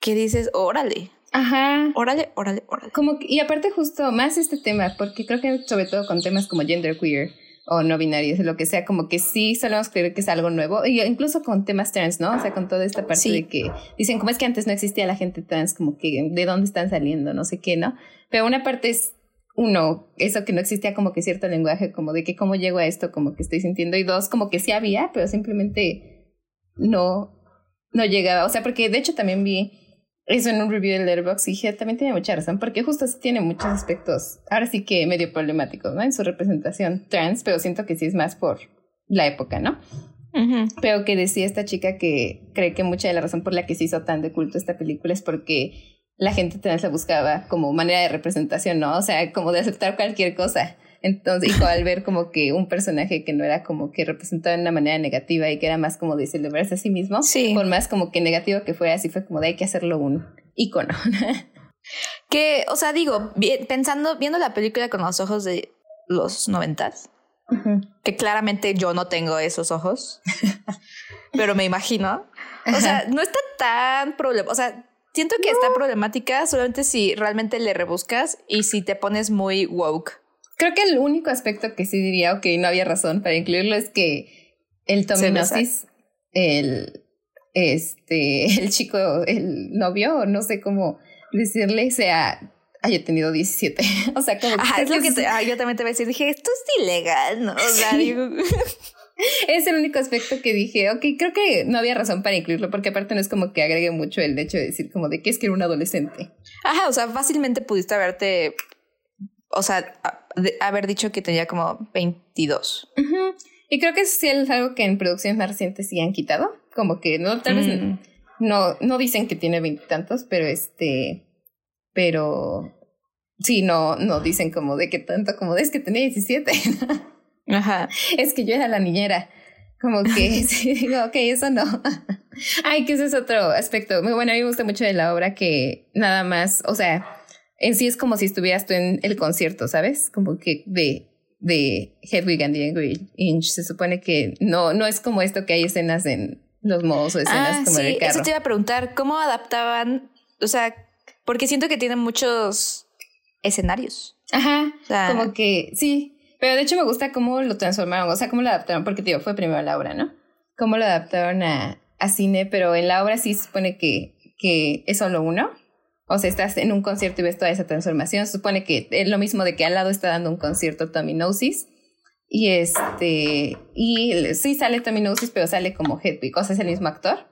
que dices, órale. Ajá. Órale, órale, órale. Como, y aparte justo más este tema, porque creo que sobre todo con temas como gender queer o no binarios, lo que sea, como que sí solemos creer que es algo nuevo, y incluso con temas trans, ¿no? O sea, con toda esta parte de que dicen, como es que antes no existía la gente trans, como que de dónde están saliendo, no sé qué, ¿no? Pero una parte es uno, eso que no existía como que cierto lenguaje, como de que cómo llego a esto, como que estoy sintiendo, y dos, como que sí había, pero simplemente no, no llegaba. O sea, porque de hecho también vi eso en un review del Letterboxd y dije, también tiene mucha razón, porque justo sí tiene muchos aspectos, ahora sí que medio problemáticos, ¿no? En su representación trans, pero siento que sí es más por la época, ¿no? Pero que decía esta chica que cree que mucha de la razón por la que se hizo tan de culto esta película es porque la gente trans la buscaba como manera de representación, ¿no? O sea, como de aceptar cualquier cosa. Entonces, y al ver como que un personaje que no era como que representado de una manera negativa y que era más como de celebrarse a sí mismo, sí. por más como que negativo que fuera, así fue como de hay que hacerlo un icono. que, o sea, digo, pensando, viendo la película con los ojos de los noventas, que claramente yo no tengo esos ojos, pero me imagino. O sea, no está tan problema. O sea, Siento que está problemática solamente si realmente le rebuscas y si te pones muy woke. Creo que el único aspecto que sí diría, ok, no había razón para incluirlo, es que el tominosis, el, este, el chico, el novio, no sé cómo decirle, sea, haya tenido 17. o sea, como Ajá, es lo que yo también te voy a decir, dije, esto es ilegal, ¿no? O sea, digo... es el único aspecto que dije, ok, creo que no había razón para incluirlo, porque aparte no es como que agregue mucho el hecho de decir como de que es que era un adolescente. Ajá, o sea, fácilmente pudiste haberte, o sea, haber dicho que tenía como 22. Y creo que eso sí es algo que en producciones más recientes sí han quitado, como que no, tal vez mm. no, no dicen que tiene veintitantos, pero este, pero sí, no, no dicen como de que tanto, como de es que tenía 17. Ajá. Es que yo era la niñera. Como que sí, digo, ok, eso no. Ay, que ese es otro aspecto. Muy bueno, a mí me gusta mucho de la obra que nada más, o sea, en sí es como si estuvieras tú en el concierto, ¿sabes? Como que de, de Hedwig and the Angry Inch. Se supone que no, no es como esto que hay escenas en los modos o escenas ah, como sí, Eso te iba a preguntar, ¿cómo adaptaban? O sea, porque siento que tienen muchos escenarios. Ajá. como que sí. Pero de hecho me gusta cómo lo transformaron, o sea, cómo lo adaptaron, porque tío, fue primero la obra, ¿no? Cómo lo adaptaron a, a cine, pero en la obra sí se supone que, que es solo uno. O sea, estás en un concierto y ves toda esa transformación. Se supone que es lo mismo de que al lado está dando un concierto Tominosis. Y este, y sí sale Tominosis, pero sale como Hedwig, o sea, es el mismo actor.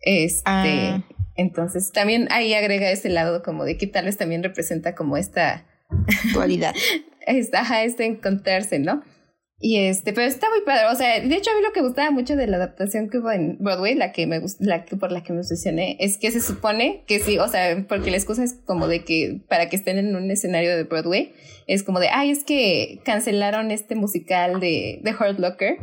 Este, ah. entonces también ahí agrega ese lado como de que tal vez también representa como esta dualidad. está este encontrarse, ¿no? Y este, pero está muy padre. O sea, de hecho, a mí lo que gustaba mucho de la adaptación que hubo en Broadway, la que me la que por la que me obsesioné, es que se supone que sí, o sea, porque la excusa es como de que para que estén en un escenario de Broadway, es como de, ay, es que cancelaron este musical de, de Hurt Locker.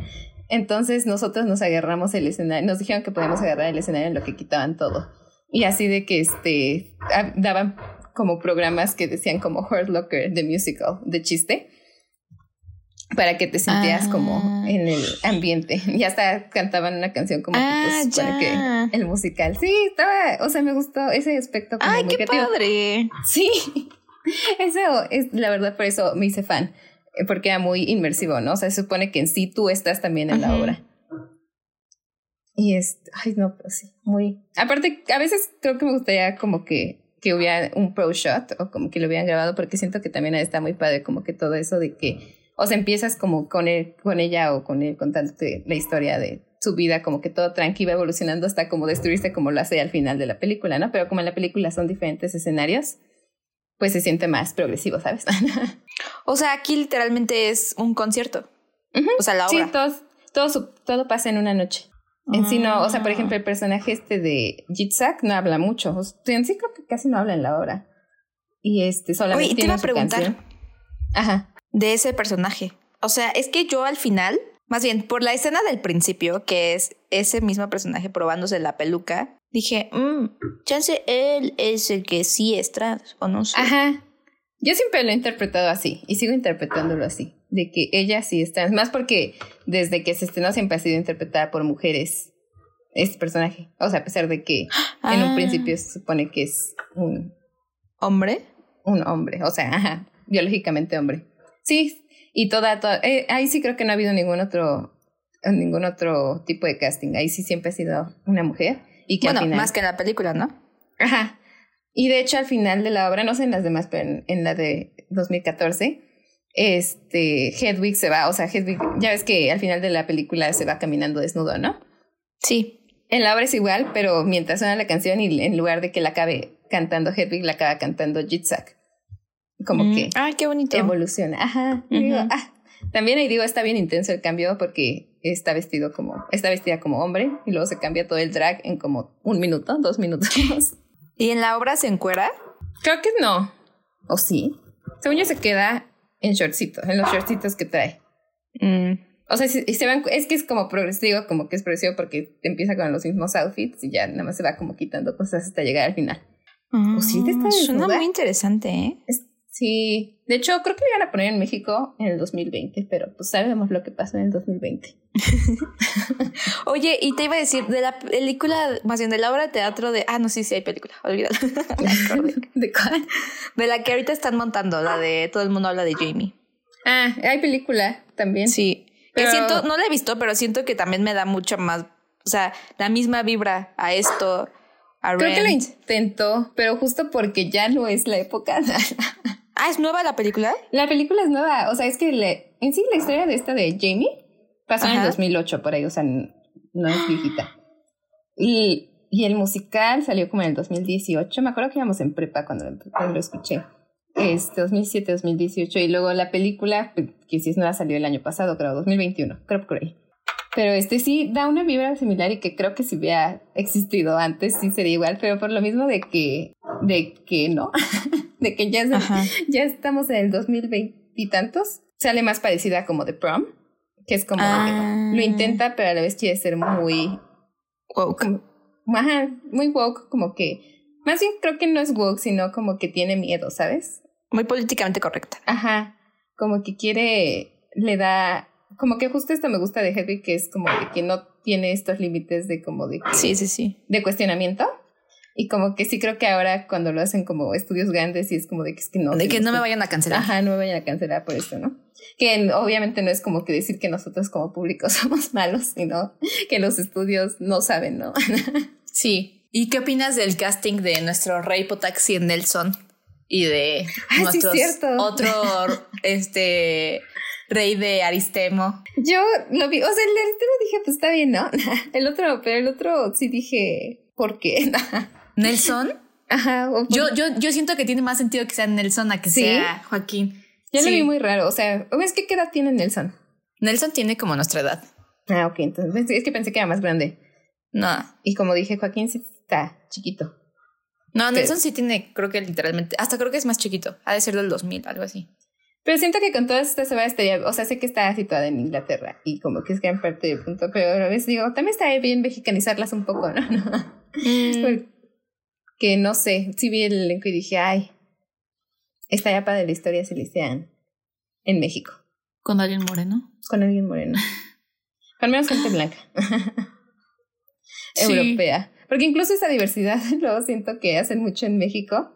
Entonces nosotros nos agarramos el escenario, nos dijeron que podíamos agarrar el escenario en lo que quitaban todo. Y así de que este daban como programas que decían como Hurt Locker, The Musical, de chiste, para que te sentías como ah. en el ambiente. Y hasta cantaban una canción como ah, que, pues, que el musical. Sí, estaba, o sea, me gustó ese aspecto. Como ¡Ay, qué padre! Sí, eso es la verdad, por eso me hice fan, eh, porque era muy inmersivo, ¿no? O sea, se supone que en sí tú estás también en la obra. Y es, ay, no, pero sí, muy. Aparte, a veces creo que me gustaría como que que hubiera un pro shot o como que lo hubieran grabado porque siento que también está muy padre como que todo eso de que o sea empiezas como con él con ella o con él contándote la historia de su vida como que todo tranquilo evolucionando hasta como destruirse como lo hace al final de la película no pero como en la película son diferentes escenarios pues se siente más progresivo sabes o sea aquí literalmente es un concierto o sea la obra sí todo todo, todo pasa en una noche En sí no, o sea, por ejemplo, el personaje este de Jitsak no habla mucho. en sí creo que casi no habla en la obra. Y este solamente Oye, te iba a preguntar. Ajá. De ese personaje. O sea, es que yo al final, más bien por la escena del principio, que es ese mismo personaje probándose la peluca, dije, mmm, chance él es el que sí es trans, o no sé. Ajá. Yo siempre lo he interpretado así y sigo interpretándolo así, de que ella sí es trans, más porque desde que se estrenó siempre ha sido interpretada por mujeres este personaje, o sea, a pesar de que en un ah. principio se supone que es un hombre, un hombre, o sea, ajá, biológicamente hombre. Sí, y toda, toda eh, ahí sí creo que no ha habido ningún otro ningún otro tipo de casting, ahí sí siempre ha sido una mujer y que bueno, más que en la película, ¿no? Ajá, y de hecho, al final de la obra, no sé en las demás, pero en, la de 2014, este, Hedwig se va, o sea, Hedwig, ya ves que al final de la película se va caminando desnudo, ¿no? Sí. En la obra es igual, pero mientras suena la canción y en lugar de que la acabe cantando Hedwig, la acaba cantando Jitsak. Como mm, que. ¡Ay, qué bonito! Evoluciona. Ajá. ah. También ahí digo, está bien intenso el cambio porque está vestido como, está vestida como hombre y luego se cambia todo el drag en como un minuto, dos minutos. ¿Y en la obra se encuera? Creo que no. ¿O sí? Según yo se queda en shortcitos, en los shortcitos que trae. Mm. O sea, se es que es como progresivo, como que es progresivo porque empieza con los mismos outfits y ya nada más se va como quitando cosas hasta llegar al final. ¿O sí te está Suena muy interesante, ¿eh? Sí, de hecho creo que lo iban a poner en México en el 2020, pero pues sabemos lo que pasó en el 2020. Oye, y te iba a decir, de la película, más bien de la obra de teatro de... Ah, no, sí, sí hay película, olvídalo. ¿De cuál? De la que ahorita están montando, la de Todo el mundo habla de Jamie. Ah, hay película también. Sí. Que siento, no la he visto, pero siento que también me da mucho más, o sea, la misma vibra a esto. A Creo que lo intentó, pero justo porque ya no es la época. Ah, ¿es nueva la película? La película es nueva. O sea, es que le, en sí la historia de esta de Jamie pasó en el 2008 por ahí, o sea, no es viejita. Y, y el musical salió como en el 2018. Me acuerdo que íbamos en prepa cuando, lo escuché. Este, 2007, 2018. Y luego la película, pues, que si es nueva, salió el año pasado, creo, 2021. Creo por ahí. Pero este sí da una vibra similar y que creo que si hubiera existido antes sí sería igual, pero por lo mismo de que, de que no. de que ya, ya estamos en el 2020 y tantos, sale más parecida como The Prom, que es como lo ah. intenta, pero a la vez quiere ser muy woke. muy woke, como que, más bien creo que no es woke, sino como que tiene miedo, ¿sabes? Muy políticamente correcta. Ajá, como que quiere, le da, como que justo esto me gusta de Hedwig, que es como de que no tiene estos límites de como de... sí, sí, sí. De cuestionamiento. Y como que sí creo que ahora cuando lo hacen como estudios grandes y es como de que es que no. De que no me vayan a cancelar. Ajá, no me vayan a cancelar por esto, ¿no? Que obviamente no es como que decir que nosotros como público somos malos, sino que los estudios no saben, ¿no? sí. ¿Y qué opinas del casting de nuestro rey Potaxi en Nelson? Y de ah, sí, cierto. otro este rey de Aristemo. Yo lo vi, o sea, el de Aristemo dije, pues está bien, ¿no? El otro, pero el otro sí dije, ¿por qué? ¿Nelson? Ajá. yo, yo, yo siento que tiene más sentido que sea Nelson a que sea Joaquín. Yo lo vi muy raro. O sea, ¿ves qué edad tiene Nelson? Nelson tiene como nuestra edad. Ah, ok. Entonces es que pensé que era más grande. No. Y como dije, Joaquín sí está chiquito. No, Nelson sí tiene, creo que literalmente, hasta creo que es más chiquito. Ha de ser del 2000, algo así. Pero siento que con todas estas va a o sea, sé que está situada en Inglaterra y como que es gran parte del punto, pero a veces digo, también está bien mexicanizarlas un poco, ¿no? Mm que no sé, sí vi el elenco y dije, ay, esta ya de la historia se licean en México. ¿Con alguien moreno? Con alguien moreno. Con menos gente blanca. Europea. Porque incluso esa diversidad, luego siento que hacen mucho en México,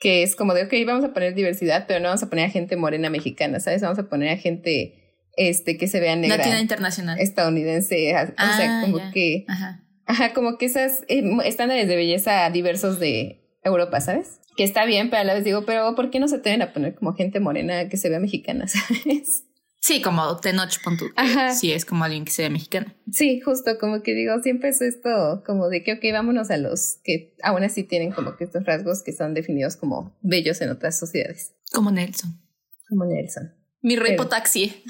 que es como de, ok, vamos a poner diversidad, pero no vamos a poner a gente morena mexicana, ¿sabes? Vamos a poner a gente este que se vea negra. Latina internacional. Estadounidense. o sea, ah, como que Ajá. Ajá, como que esas eh, estándares de belleza diversos de Europa, ¿sabes? Que está bien, pero a la vez digo, pero ¿por qué no se atreven a poner como gente morena que se vea mexicana, ¿sabes? Sí, como Tenoch Pontu. Ajá. Sí, es como alguien que se ve mexicana. Sí, justo, como que digo, siempre es esto, como de que, ok, vámonos a los que aún así tienen como que estos rasgos que son definidos como bellos en otras sociedades. Como Nelson. Como Nelson. Mi rey Potaxi.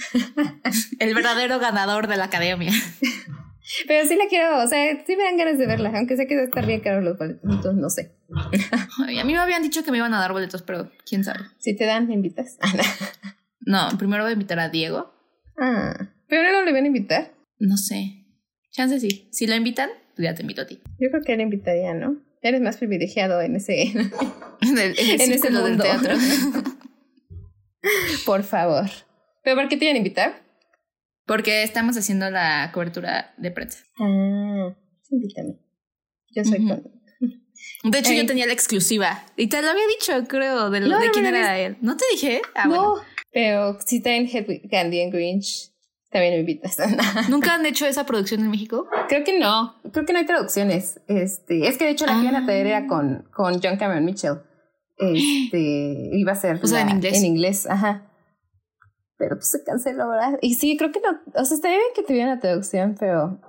el verdadero ganador de la academia. Pero sí la quiero, o sea, sí me dan ganas de verla, aunque sé que va a estar bien caro los boletos, entonces no sé. Ay, a mí me habían dicho que me iban a dar boletos, pero quién sabe. Si te dan, me invitas. No, primero voy a invitar a Diego. Ah, pero no le van a invitar. No sé. Chance sí. Si lo invitan, pues ya te invito a ti. Yo creo que le invitaría, ¿no? Eres más privilegiado en ese, En, el, en el en ese círculo del mundo. teatro. Por favor. ¿Pero por qué te iban a invitar? Porque estamos haciendo la cobertura de prensa. Ah, invítame. Yo soy con... De hecho, Ey. yo tenía la exclusiva. Y te lo había dicho, creo, de, lo- No, de quién era él. ¿No te dije? Ah, no, bueno. pero si está en Hedwig, Candy and Grinch, también me invitas. ¿Nunca han hecho esa producción en México? creo que no, creo que no hay traducciones. Este, es que de hecho la que iban a traer Ah. era con, con John Cameron Mitchell. Este, iba a ser O sea, en inglés. En inglés, ajá. Pero pues se canceló, ¿verdad? Y sí, creo que no, o sea, estaría bien que tuviera una traducción, pero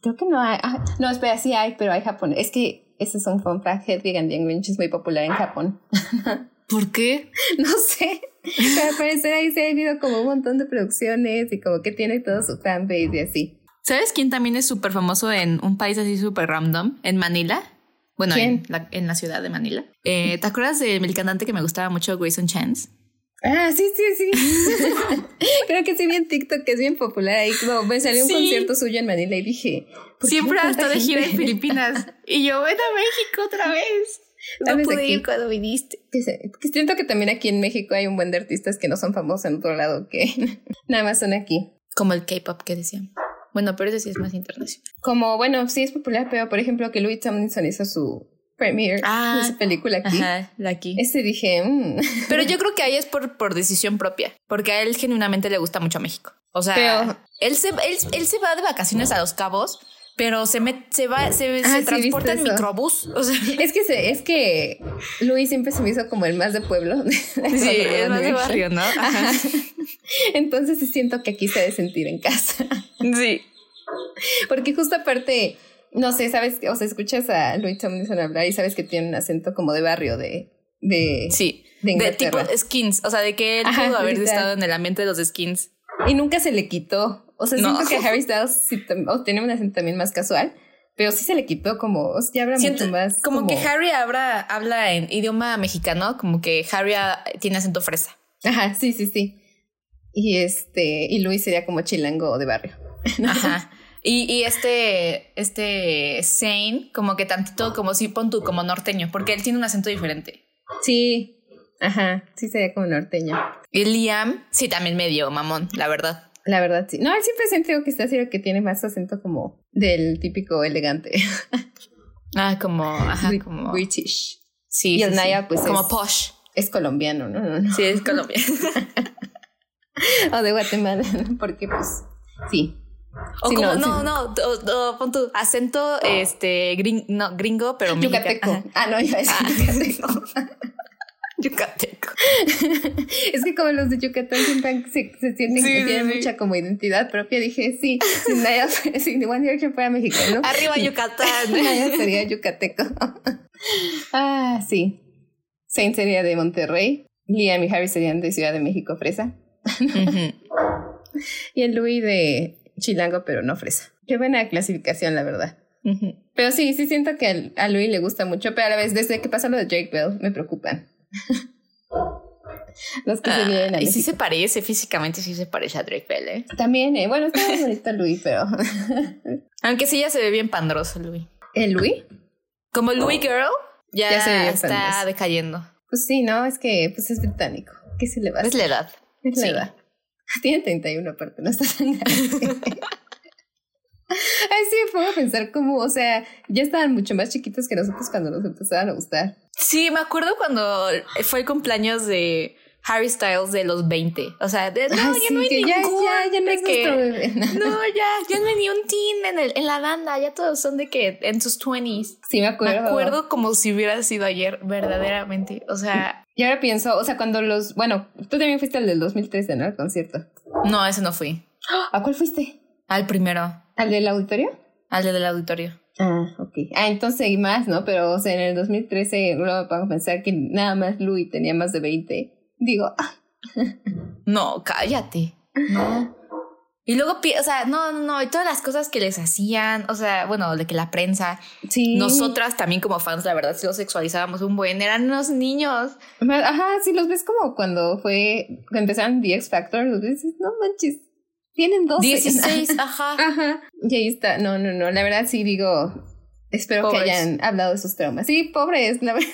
creo que no hay. ah, no, espera, sí hay, pero hay japonés. Es que ese es un fun fact, Hedwig and the Grinch es muy popular en Japón. ¿Por qué? No sé, pero al parecer ahí se ha habido como un montón de producciones y como que tiene todo su fanbase y así. ¿Sabes quién también es súper famoso en un país así súper random? En Manila. Bueno, en la, en la ciudad de Manila. Eh, ¿Te acuerdas del cantante que me gustaba mucho, Grayson Chance? Ah, sí, sí, sí. Creo que sí vi en TikTok que es bien popular ahí. Como me salió un Sí. concierto suyo en Manila y dije. ¿por qué Siempre hasta de gira en? Filipinas. Y yo, ven a México otra vez. No vez pude aquí. ir cuando viniste. Siento que también aquí en México hay un buen de artistas que no son famosos en otro lado que nada más son aquí. Como el K-pop que decían. Bueno, pero ese sí es más internacional. Como, bueno, sí es popular, pero por ejemplo que Louis Tomlinson hizo su premiere Ah, de su película aquí. Ajá, la aquí. Ese dije, mm. Pero yo creo que ahí es por, por decisión propia, porque a él genuinamente le gusta mucho México. O sea, Pero- él, se, él, él se va de vacaciones a Los Cabos, pero se, met- se va, se, Ah, se transporta en microbús. O sea, Es que se, es que Louis siempre se me hizo como el más de pueblo. sí, es más de barrio, ¿no? Ajá. Entonces siento que aquí se ha de sentir en casa. Sí. Porque justo aparte, no sé, sabes, o sea, escuchas a Louis Tomlinson hablar y sabes que tiene un acento como de barrio de, de, Sí. de De tipo skins. O sea, de que él Ajá, pudo haber estado en el ambiente de los skins. Y nunca se le quitó. O sea, No. siento que Harry Styles sí o tiene un acento también más casual, pero sí se le quitó como, o sea, ya habla Siento- mucho más. como, que Harry habla, habla en idioma mexicano, como que Harry tiene acento fresa. Ajá, sí, sí, sí. Y este, y Louis sería como chilango de barrio. Ajá. Y, y este, este Zane, como que tantito, como si pon tú, como norteño, porque él tiene un acento diferente. Sí, ajá, sí sería como norteño. Y Liam, sí, también medio mamón, la verdad. La verdad, sí. No, él siempre siento que está así, que tiene más acento como del típico elegante. Ah, como, ajá, como. British. Sí, y el sí. Naya, pues, Como es- posh. Es colombiano, ¿no? no, no. Sí, es colombiano. O de Guatemala, porque pues, sí. O Sí, como, no, no, sí. no, o- o pon tu acento este gring- no, gringo, pero mexicano. Yucateco. Ah, no, decir Ah. Yucateco. Yucateco. es que como los de Yucatán siempre se, se sienten Sí, que tienen mucha como identidad propia, dije, sí, si Naya, si One Direction fuera mexicano, Arriba Yucatán. Naya sería yucateco. ah, sí. Saint sería de Monterrey. Liam y Harry serían de Ciudad de México, fresa. Y el Louis de Chilango, pero no fresa. Qué buena clasificación, la verdad. Pero sí, sí siento que al- a Louis le gusta mucho, pero a la vez, desde que pasa lo de Drake Bell, me preocupan. Los que se vienen a Ah, y sí se parece, físicamente sí se parece a Drake Bell, ¿eh? También, eh, bueno, está muy bonito Louis, pero... Aunque sí ya se ve bien pandroso, Louis. ¿El Louis? Como Louis Girl, ya, Ya se ve bien está pandroso. decayendo. Pues sí, no, es que pues es británico. ¿Qué se le va a Es hacer? la edad. Es la sí. edad. Tiene 31 aparte, no está tan grande. Ay, sí, me pongo a pensar como, o sea, ya estaban mucho más chiquitos que nosotros cuando nos empezaban a gustar. Sí, me acuerdo cuando fue el cumpleaños de Harry Styles de los 20. O sea, de, no, ya sí, no hay que ningún ya, ya no es que- bebé. No, ya, ya no hay ni un teen en, el, en la banda, ya todos son de que en sus 20s. Sí, me Me acuerdo. acuerdo como si hubiera sido ayer, verdaderamente. O sea, Y ahora pienso, o sea, cuando los, bueno, tú también fuiste al del 2013, ¿no? Al concierto. no, ese no fui. ¿A cuál fuiste? Al primero, ¿Al del auditorio? al del auditorio. Ah, ok. Ah, entonces hay más, ¿no? Pero, o sea, en el 2013 luego me pongo a pensar que nada más Louis tenía más de 20. Digo, ah, No, cállate. No. Y luego, o sea, no, no, no, y todas las cosas que les hacían, o sea, bueno, de que la prensa, Sí. nosotras también como fans, la verdad, si los sexualizábamos un buen, eran unos niños. Ajá, sí, los ves como cuando fue, cuando empezaron The X Factor, los ves, no manches, tienen 12. 16, ajá. Ajá. Y ahí está, no, no, no, la verdad sí digo, espero Pobres. que hayan hablado de sus traumas. Sí, pobres, la verdad.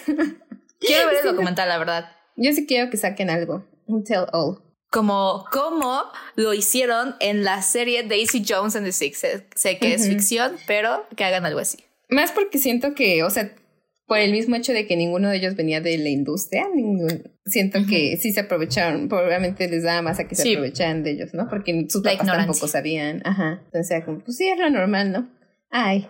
Quiero ver el Sí, documental, la verdad. Yo sí quiero que saquen algo, un tell all. Como, como lo hicieron en la serie Daisy Jones and the Six. Sé, que es ficción, pero que hagan algo así. Más porque siento que, o sea, por el mismo hecho de que ninguno de ellos venía de la industria, ningún- siento que sí se aprovecharon, probablemente les daba más a que se aprovecharan de ellos, ¿no? Porque sus papás tampoco sabían, ajá. Entonces era como, pues sí, es lo normal, ¿no? Ay,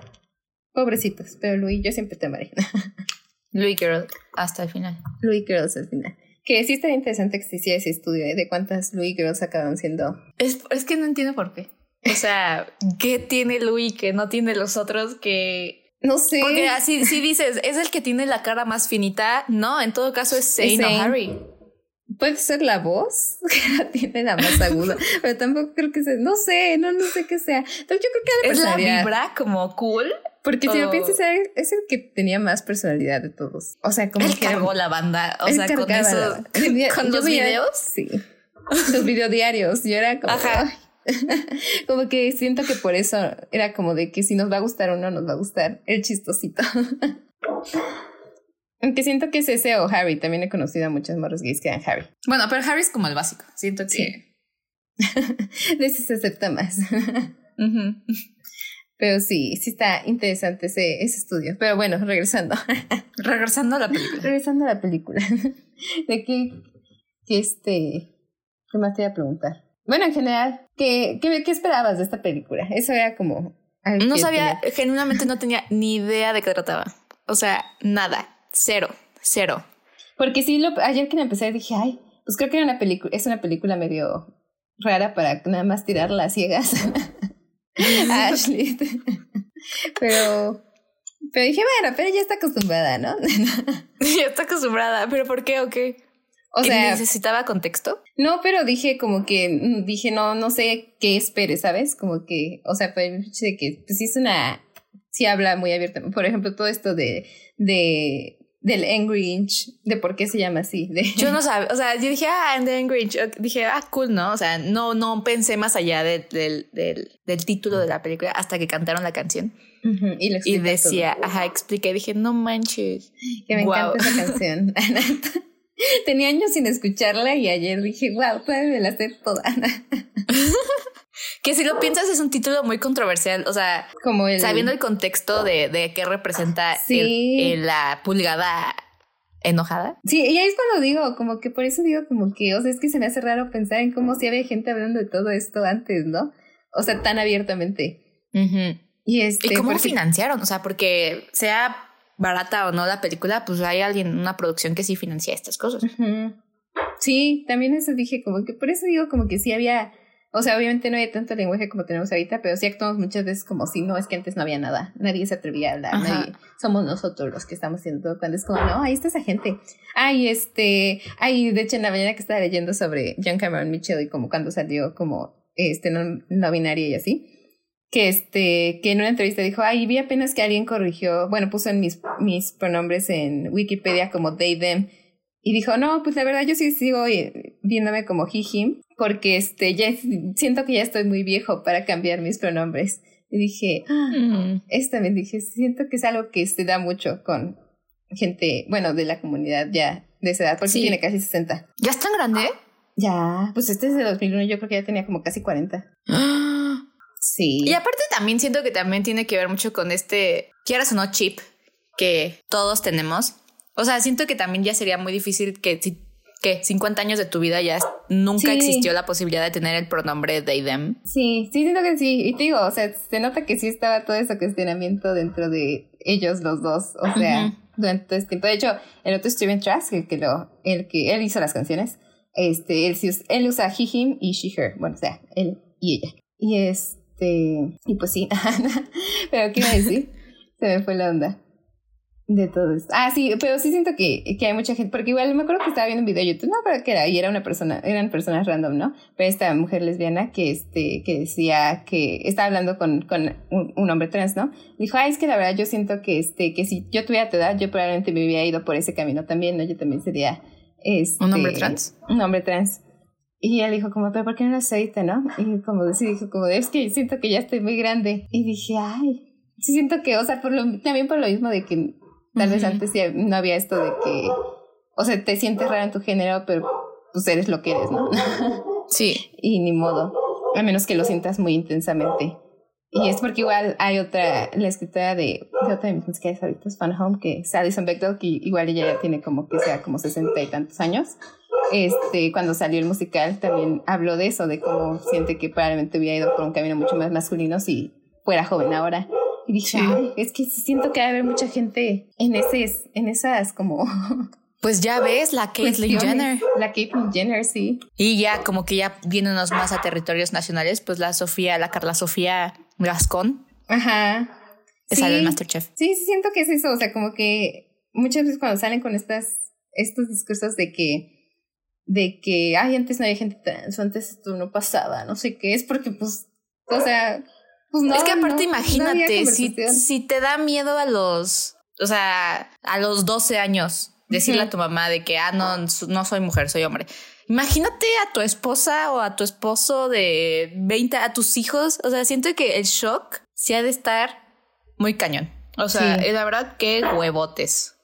pobrecitos, pero Louis, yo siempre te amaré. Louis Girl, hasta el final. Louis Girls al final. Que sí estaría interesante que se hiciera ese estudio ¿eh? de cuántas Louis Girls acaban siendo. Es, es que no entiendo por qué. O sea, ¿qué tiene Louis que no tiene los otros que... No sé. Porque así si dices, es el que tiene la cara más finita. No, en todo caso es Zane o. Harry. Puede ser la voz, que la tiene la más aguda, pero tampoco creo que sea, no sé, no, no sé qué sea. Entonces yo creo que Es la vibra como cool. Porque si lo o- piensas, es el que tenía más personalidad de todos. O sea, como Él que era- cargó la banda. O sea, con eso. con yo los veía- videos. Sí. Los videodiarios. Yo era como. Ajá. como que siento que por eso era como de que si nos va a gustar uno, nos va a gustar el chistosito. Aunque siento que es ese o Harry. También he conocido a muchos morros gays que eran Harry. Bueno, pero Harry es como el básico. Siento que. Sí. De ese se acepta más. Ujú. Pero sí, sí está interesante ese, ese estudio. Pero bueno, regresando. Regresando a la película. regresando a la película. ¿De qué, qué este, qué más te iba a preguntar? Bueno, en general, ¿qué, qué, qué esperabas de esta película? Eso era como... No que sabía, tenía- genuinamente no tenía ni idea de qué trataba. O sea, nada. Cero. Cero. Porque sí, lo, ayer que la empecé dije, ay, pues creo que era una película, es una película medio rara para nada más tirarla a ciegas Ashley. pero, pero dije, bueno, pero ya está acostumbrada, ¿no? ya está acostumbrada. ¿Pero por qué o qué? o sea, ¿Necesitaba contexto? No, pero dije como que, mm, dije, no, no sé qué espere, ¿sabes? Como que, o sea, hecho de que, pues sí es una, sí habla muy abiertamente. Por ejemplo, todo esto de, de, del Angry Inch, de por qué se llama así. De, Yo no sabía, o sea, yo dije, ah, the Grinch. Dije, ah, cool, ¿no? O sea, no, no pensé más allá de- del, del, del título de la película hasta que cantaron la canción. Y, lo Y explica decía, ajá, expliqué, dije, no manches. que me encanta esa canción. Tenía años sin escucharla y ayer dije, wow, todavía me la sé toda. Que si lo piensas es un título muy controversial, o sea, Como el... sabiendo el contexto de, de qué representa Sí. el- el- la pulgada enojada. Sí, y ahí es cuando digo, como que por eso digo como que, o sea, es que se me hace raro pensar en cómo si había gente hablando de todo esto antes, ¿no? O sea, tan abiertamente. Y este, ¿Y cómo porque- financiaron? O sea, porque sea barata o no la película, pues hay alguien, una producción que sí financia estas cosas. Sí, también eso dije, como que por eso digo como que sí había, o sea, obviamente no había tanto lenguaje como tenemos ahorita, pero sí actuamos muchas veces como si no, es que antes no había nada, nadie se atrevía a hablar, nadie, somos nosotros los que estamos haciendo todo, cuando es como, no, ahí está esa gente. Ay, este, ay, de hecho en la mañana que estaba leyendo sobre John Cameron Mitchell y como cuando salió como, este, no, no binaria y así, que este, que en una entrevista dijo, ay, vi apenas que alguien corrigió, bueno, puso en mis, mis pronombres en Wikipedia como they, them, y dijo, no, pues la verdad yo sí sigo eh, viéndome como he, him, porque este, ya siento que ya estoy muy viejo para cambiar mis pronombres. Y dije, ah, Mm. esto también dije, siento que es algo que se da mucho con gente, bueno, de la comunidad ya de esa edad, porque Sí. tiene casi 60. ¿Ya es tan grande? Ya, pues este es de 2001, yo creo que ya tenía como casi 40. Sí. Y aparte también siento que también tiene que ver mucho con este, quieras o no, chip que todos tenemos. O sea, siento que también ya sería muy difícil que si que 50 años de tu vida ya nunca Sí. existió la posibilidad de tener el pronombre they them. Sí, sí, siento que sí. Y te digo, o sea, se nota que sí estaba todo ese cuestionamiento dentro de ellos los dos. O sea, durante todo este tiempo. De hecho, el otro Steven Trask, el que lo, el que él hizo las canciones, este, él, él usa he, him y she, her. Bueno, o sea, él y ella. Y este, y pues sí. Pero, ¿qué iba a decir? Se me fue la onda. De todo esto. Ah, sí, pero sí siento que, que hay mucha gente, porque igual me acuerdo que estaba viendo un video de YouTube, no pero que era, y era una persona, eran personas random, ¿no? Pero esta mujer lesbiana que, este, que decía que estaba hablando con, con un, hombre trans, ¿no? Dijo, ay, es que la verdad yo siento que, este, que si yo tuviera tu edad, yo probablemente me hubiera ido por ese camino también, ¿no? Yo también sería, este, ¿Un hombre trans? Un hombre trans. Y ella dijo como, pero ¿por qué no lo aceita, no? Y como, sí, dijo como, es que siento que ya estoy muy grande. Y dije, ay, sí siento que, o sea, por lo, también por lo mismo de que Tal vez antes no había esto de que, o sea, te sientes rara en tu género, pero pues eres lo que eres, ¿no? Sí. y ni modo, a menos que lo sientas muy intensamente. Y es porque igual hay otra, la escritora de, de otra de mis ahorita es Fan Home, que es Alison Bechdel, que igual ella ya tiene como que sea como sesenta y tantos años. Este, cuando salió el musical también habló de eso, de cómo siente que probablemente hubiera ido por un camino mucho más masculino si fuera joven ahora. Y dije, es que siento que va a haber mucha gente en, ese, en esas como... Pues ya ves, la Caitlyn Jenner. La Caitlyn Jenner, sí. Y ya como que ya viéndonos más a territorios nacionales, pues la Sofía, la Carla Sofía Gascón. Ajá. Sí. Sale el Masterchef. Sí, sí, siento que es eso. O sea, como que muchas veces cuando salen con estas, estos discursos de que, de que, ay, antes no había gente trans, antes esto no pasaba, no sé qué, es porque pues, o sea, pues es que aparte imagínate, si, si te da miedo a los, o sea, a los 12 años, decirle a tu mamá de que, ah, no, no soy mujer, soy hombre. Imagínate a tu esposa o a tu esposo de 20, a tus hijos. O sea, siento que el shock se ha de estar muy cañón. O sea, la verdad que huevotes.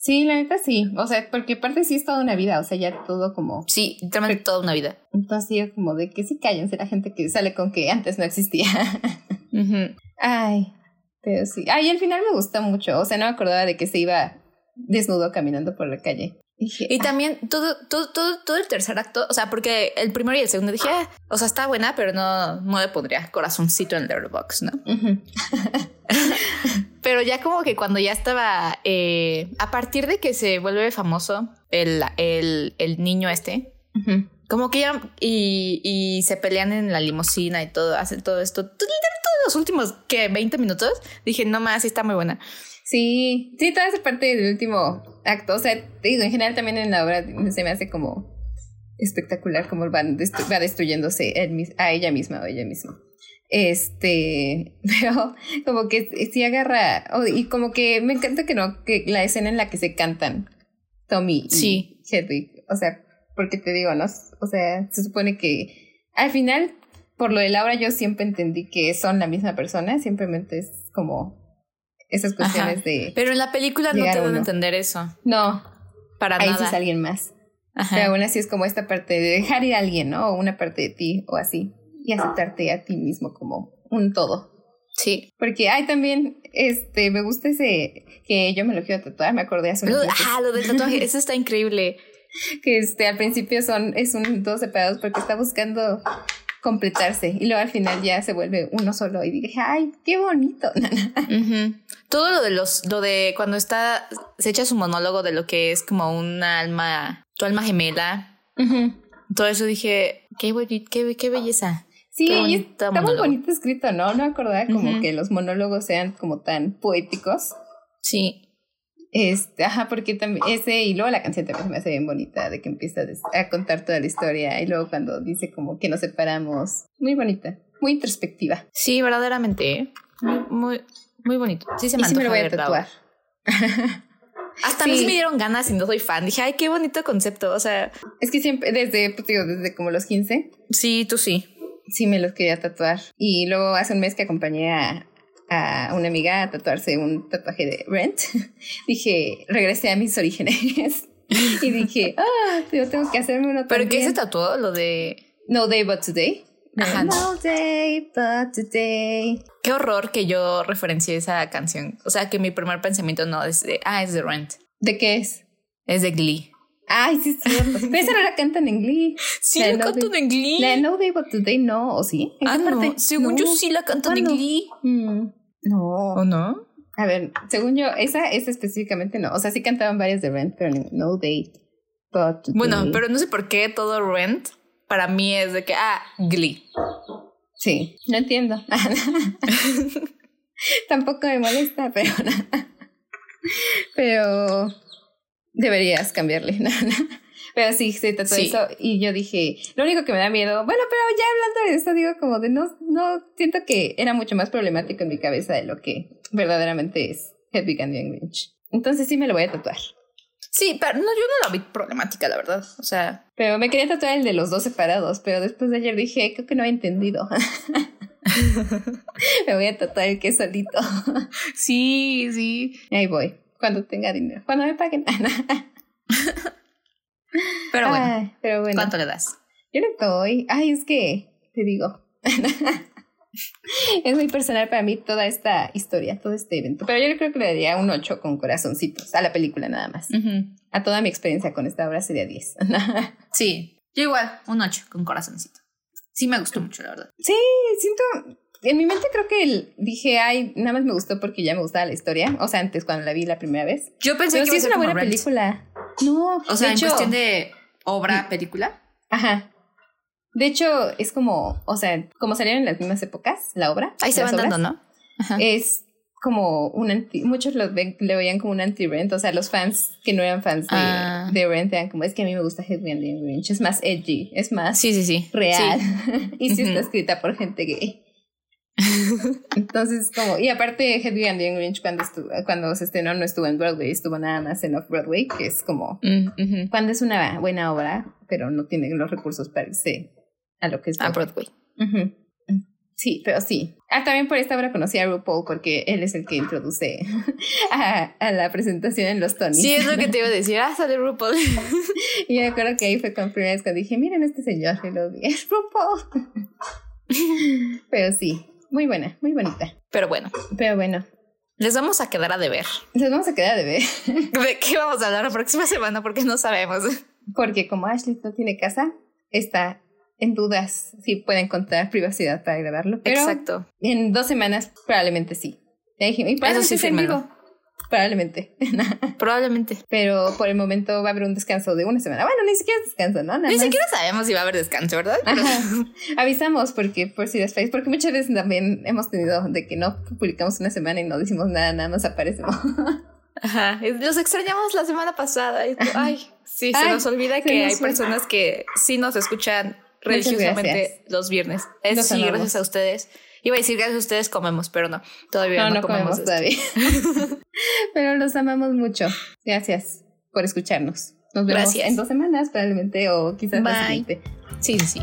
Sí, la neta sí. O sea, porque aparte sí es toda una vida. O sea, ya todo como. Sí, literalmente toda una vida. Entonces, como de que sí cállense la gente que sale con que antes no existía. Ay, pero sí. Ay, al final me gustó mucho. O sea, no me acordaba de que se iba desnudo caminando por la calle. y ah". también todo, todo, todo, todo el tercer acto, o sea, porque el primero y el segundo dije, ah, o sea, está buena, pero no, no le pondría corazoncito en box, ¿no? pero ya como que cuando ya estaba, eh, a partir de que se vuelve famoso el, el, el niño este, como que ya, y, y se pelean en la limusina y todo, hacen todo esto, todos los últimos, que 20 minutos, dije, no más, sí está muy buena. Sí, sí, toda esa parte del último acto, o sea, digo, en general también en la obra se me hace como espectacular como va, va destruyéndose a ella misma o ella misma. Este, pero como que sí agarra, y como que me encanta que no, que la escena en la que se cantan Tommy y Hedwig, o sea, porque te digo, ¿no? O sea, se supone que al final, por lo de Laura, yo siempre entendí que son la misma persona, simplemente es como esas cuestiones de... Pero en la película no te van a entender eso. No. Para Ahí nada. es alguien más. Ajá. Pero aún así es como esta parte de dejar ir a alguien, ¿no? O una parte de ti o así. Y aceptarte a ti mismo como un todo. Sí. Porque hay también, este, me gusta ese que yo me lo quiero tatuar, me acordé hace unos Ah, lo del tatuaje, eso está increíble. Que este, al principio son, es un dos separados porque está buscando completarse y luego al final ya se vuelve uno solo y dije, ay, qué bonito. Todo lo de los, lo de cuando está, se echa su monólogo de lo que es como un alma, tu alma gemela. Todo eso dije, qué, qué, qué belleza. Sí, está muy bonito escrito, ¿no? No acordaba como que los monólogos sean como tan poéticos. Sí. Este, ajá, porque también ese y luego la canción también me hace bien bonita de que empieza a contar toda la historia y luego cuando dice como que nos separamos, muy bonita, muy introspectiva. Sí, verdaderamente, ¿eh? muy, muy, bonito. Sí se me, sí me lo voy a tatuar. Hasta a mí me dieron ganas y no soy fan. Dije, ay, qué bonito concepto. O sea, es que siempre, desde, pues digo, desde como los 15. Sí, tú sí. Sí, me los quería tatuar. Y luego hace un mes que acompañé a, a una amiga a tatuarse un tatuaje de Rent, dije, regresé a mis orígenes y dije, ah, yo tengo que hacerme uno ¿Pero qué se tatuó? Lo de... No Day But Today. No Day But Today. Qué horror que yo referencié esa canción. O sea, que mi primer pensamiento no es de, ah, es de Rent. ¿De qué es? Es de Glee. Ay, sí, sí. Pero esa no la cantan en Glee. Sí, la, cantan en Glee. La No Day But Today no, ¿o sí? ah, no. Según yo sí la cantan en Glee. Mm. No. ¿O no? A ver, según yo, esa, esa específicamente no. O sea, sí cantaban varias de Rent, pero no they. Bueno, pero no sé por qué todo Rent para mí es de que, ah, Glee. Sí, no entiendo. Tampoco me molesta, pero Pero deberías cambiarle. pero sí, se trató Sí. eso y yo dije, lo único que me da miedo, bueno, pero ya hablando de esto, digo como de no, no, siento que era mucho más problemático en mi cabeza de lo que verdaderamente es Hedwig and the Angry Inch. Entonces sí me lo voy a tatuar. Sí, pero no, yo no la vi problemática, la verdad. O sea, Pero me quería tatuar el de los dos separados, pero después de ayer dije, creo que no he entendido. me voy a tatuar el que es solito. sí, sí. Ahí voy, cuando tenga dinero, cuando me paguen. Pero bueno, Ay, pero bueno. ¿cuánto le das? Yo le doy. Ay, es que te digo. es muy personal para mí toda esta historia, todo este evento. Pero yo creo que le daría un 8 con corazoncitos a la película nada más. A toda mi experiencia con esta obra sería 10. Sí, yo igual, un 8 con corazoncito. Sí me gustó mucho, la verdad. sí, siento. En mi mente creo que el- dije, ay, nada más me gustó porque ya me gustaba la historia. O sea, antes cuando la vi la primera vez. Yo pensé Pero que sí es una buena Rent. película. No, O sea, de en hecho- cuestión de obra, película. Ajá. De hecho, es como, o sea, como salieron en las mismas épocas, la obra. Ahí se van obras, dando, ¿no? Ajá. Es como un anti, muchos lo, ven, lo veían como un anti-Rent, o sea, los fans que no eran fans de, Ah. de Rent eran como, es que a mí me gusta Hedwig and the es más edgy, es más sí, sí, sí. real, Sí. y sí está escrita por gente gay. Entonces, como, y aparte Hedwig and the Angry Inch cuando, estuvo, cuando se estrenó no estuvo en Broadway, estuvo nada más en Off-Broadway, que es como, Mm, cuando es una buena obra, pero no tiene los recursos para irse a lo que es A Broadway. Sí, pero sí. Ah, también por esta obra conocí a RuPaul porque él es el que introduce a, a la presentación en los Tonys. Sí, es lo que te iba a decir. Ah, sale RuPaul. y me acuerdo que ahí fue con primera vez cuando dije, miren este señor, y lo vi, es RuPaul. pero sí, muy buena, muy bonita. Pero bueno, Pero bueno, les vamos a quedar a deber. nos vamos a quedar de ver. ¿De qué vamos a hablar la próxima semana? Porque no sabemos. Porque como Ashley no tiene casa, está en dudas si puede encontrar privacidad para grabarlo. Pero Exacto. en dos semanas probablemente sí. Y probablemente sí, sea en vivo. Probablemente. Probablemente. Pero por el momento va a haber un descanso de una semana. Bueno, ni siquiera es descanso, ¿no? Nada Ni más. siquiera sabemos si va a haber descanso, ¿verdad? Pero-. Avisamos porque por si les porque muchas veces también hemos tenido de que no publicamos una semana y no decimos nada, nada más aparecemos. Ajá. Los extrañamos la semana pasada. Y Ay, sí, se nos olvida que hay personas que sí nos escuchan religiosamente los viernes. Es, Los sí, gracias a ustedes. Iba a decir gracias a ustedes comemos, pero no, todavía No, no, no comemos esto. todavía. Pero los amamos mucho. Gracias por escucharnos. Nos vemos Gracias. en dos semanas probablemente o quizás la Bye. siguiente. Sí, sí, sí.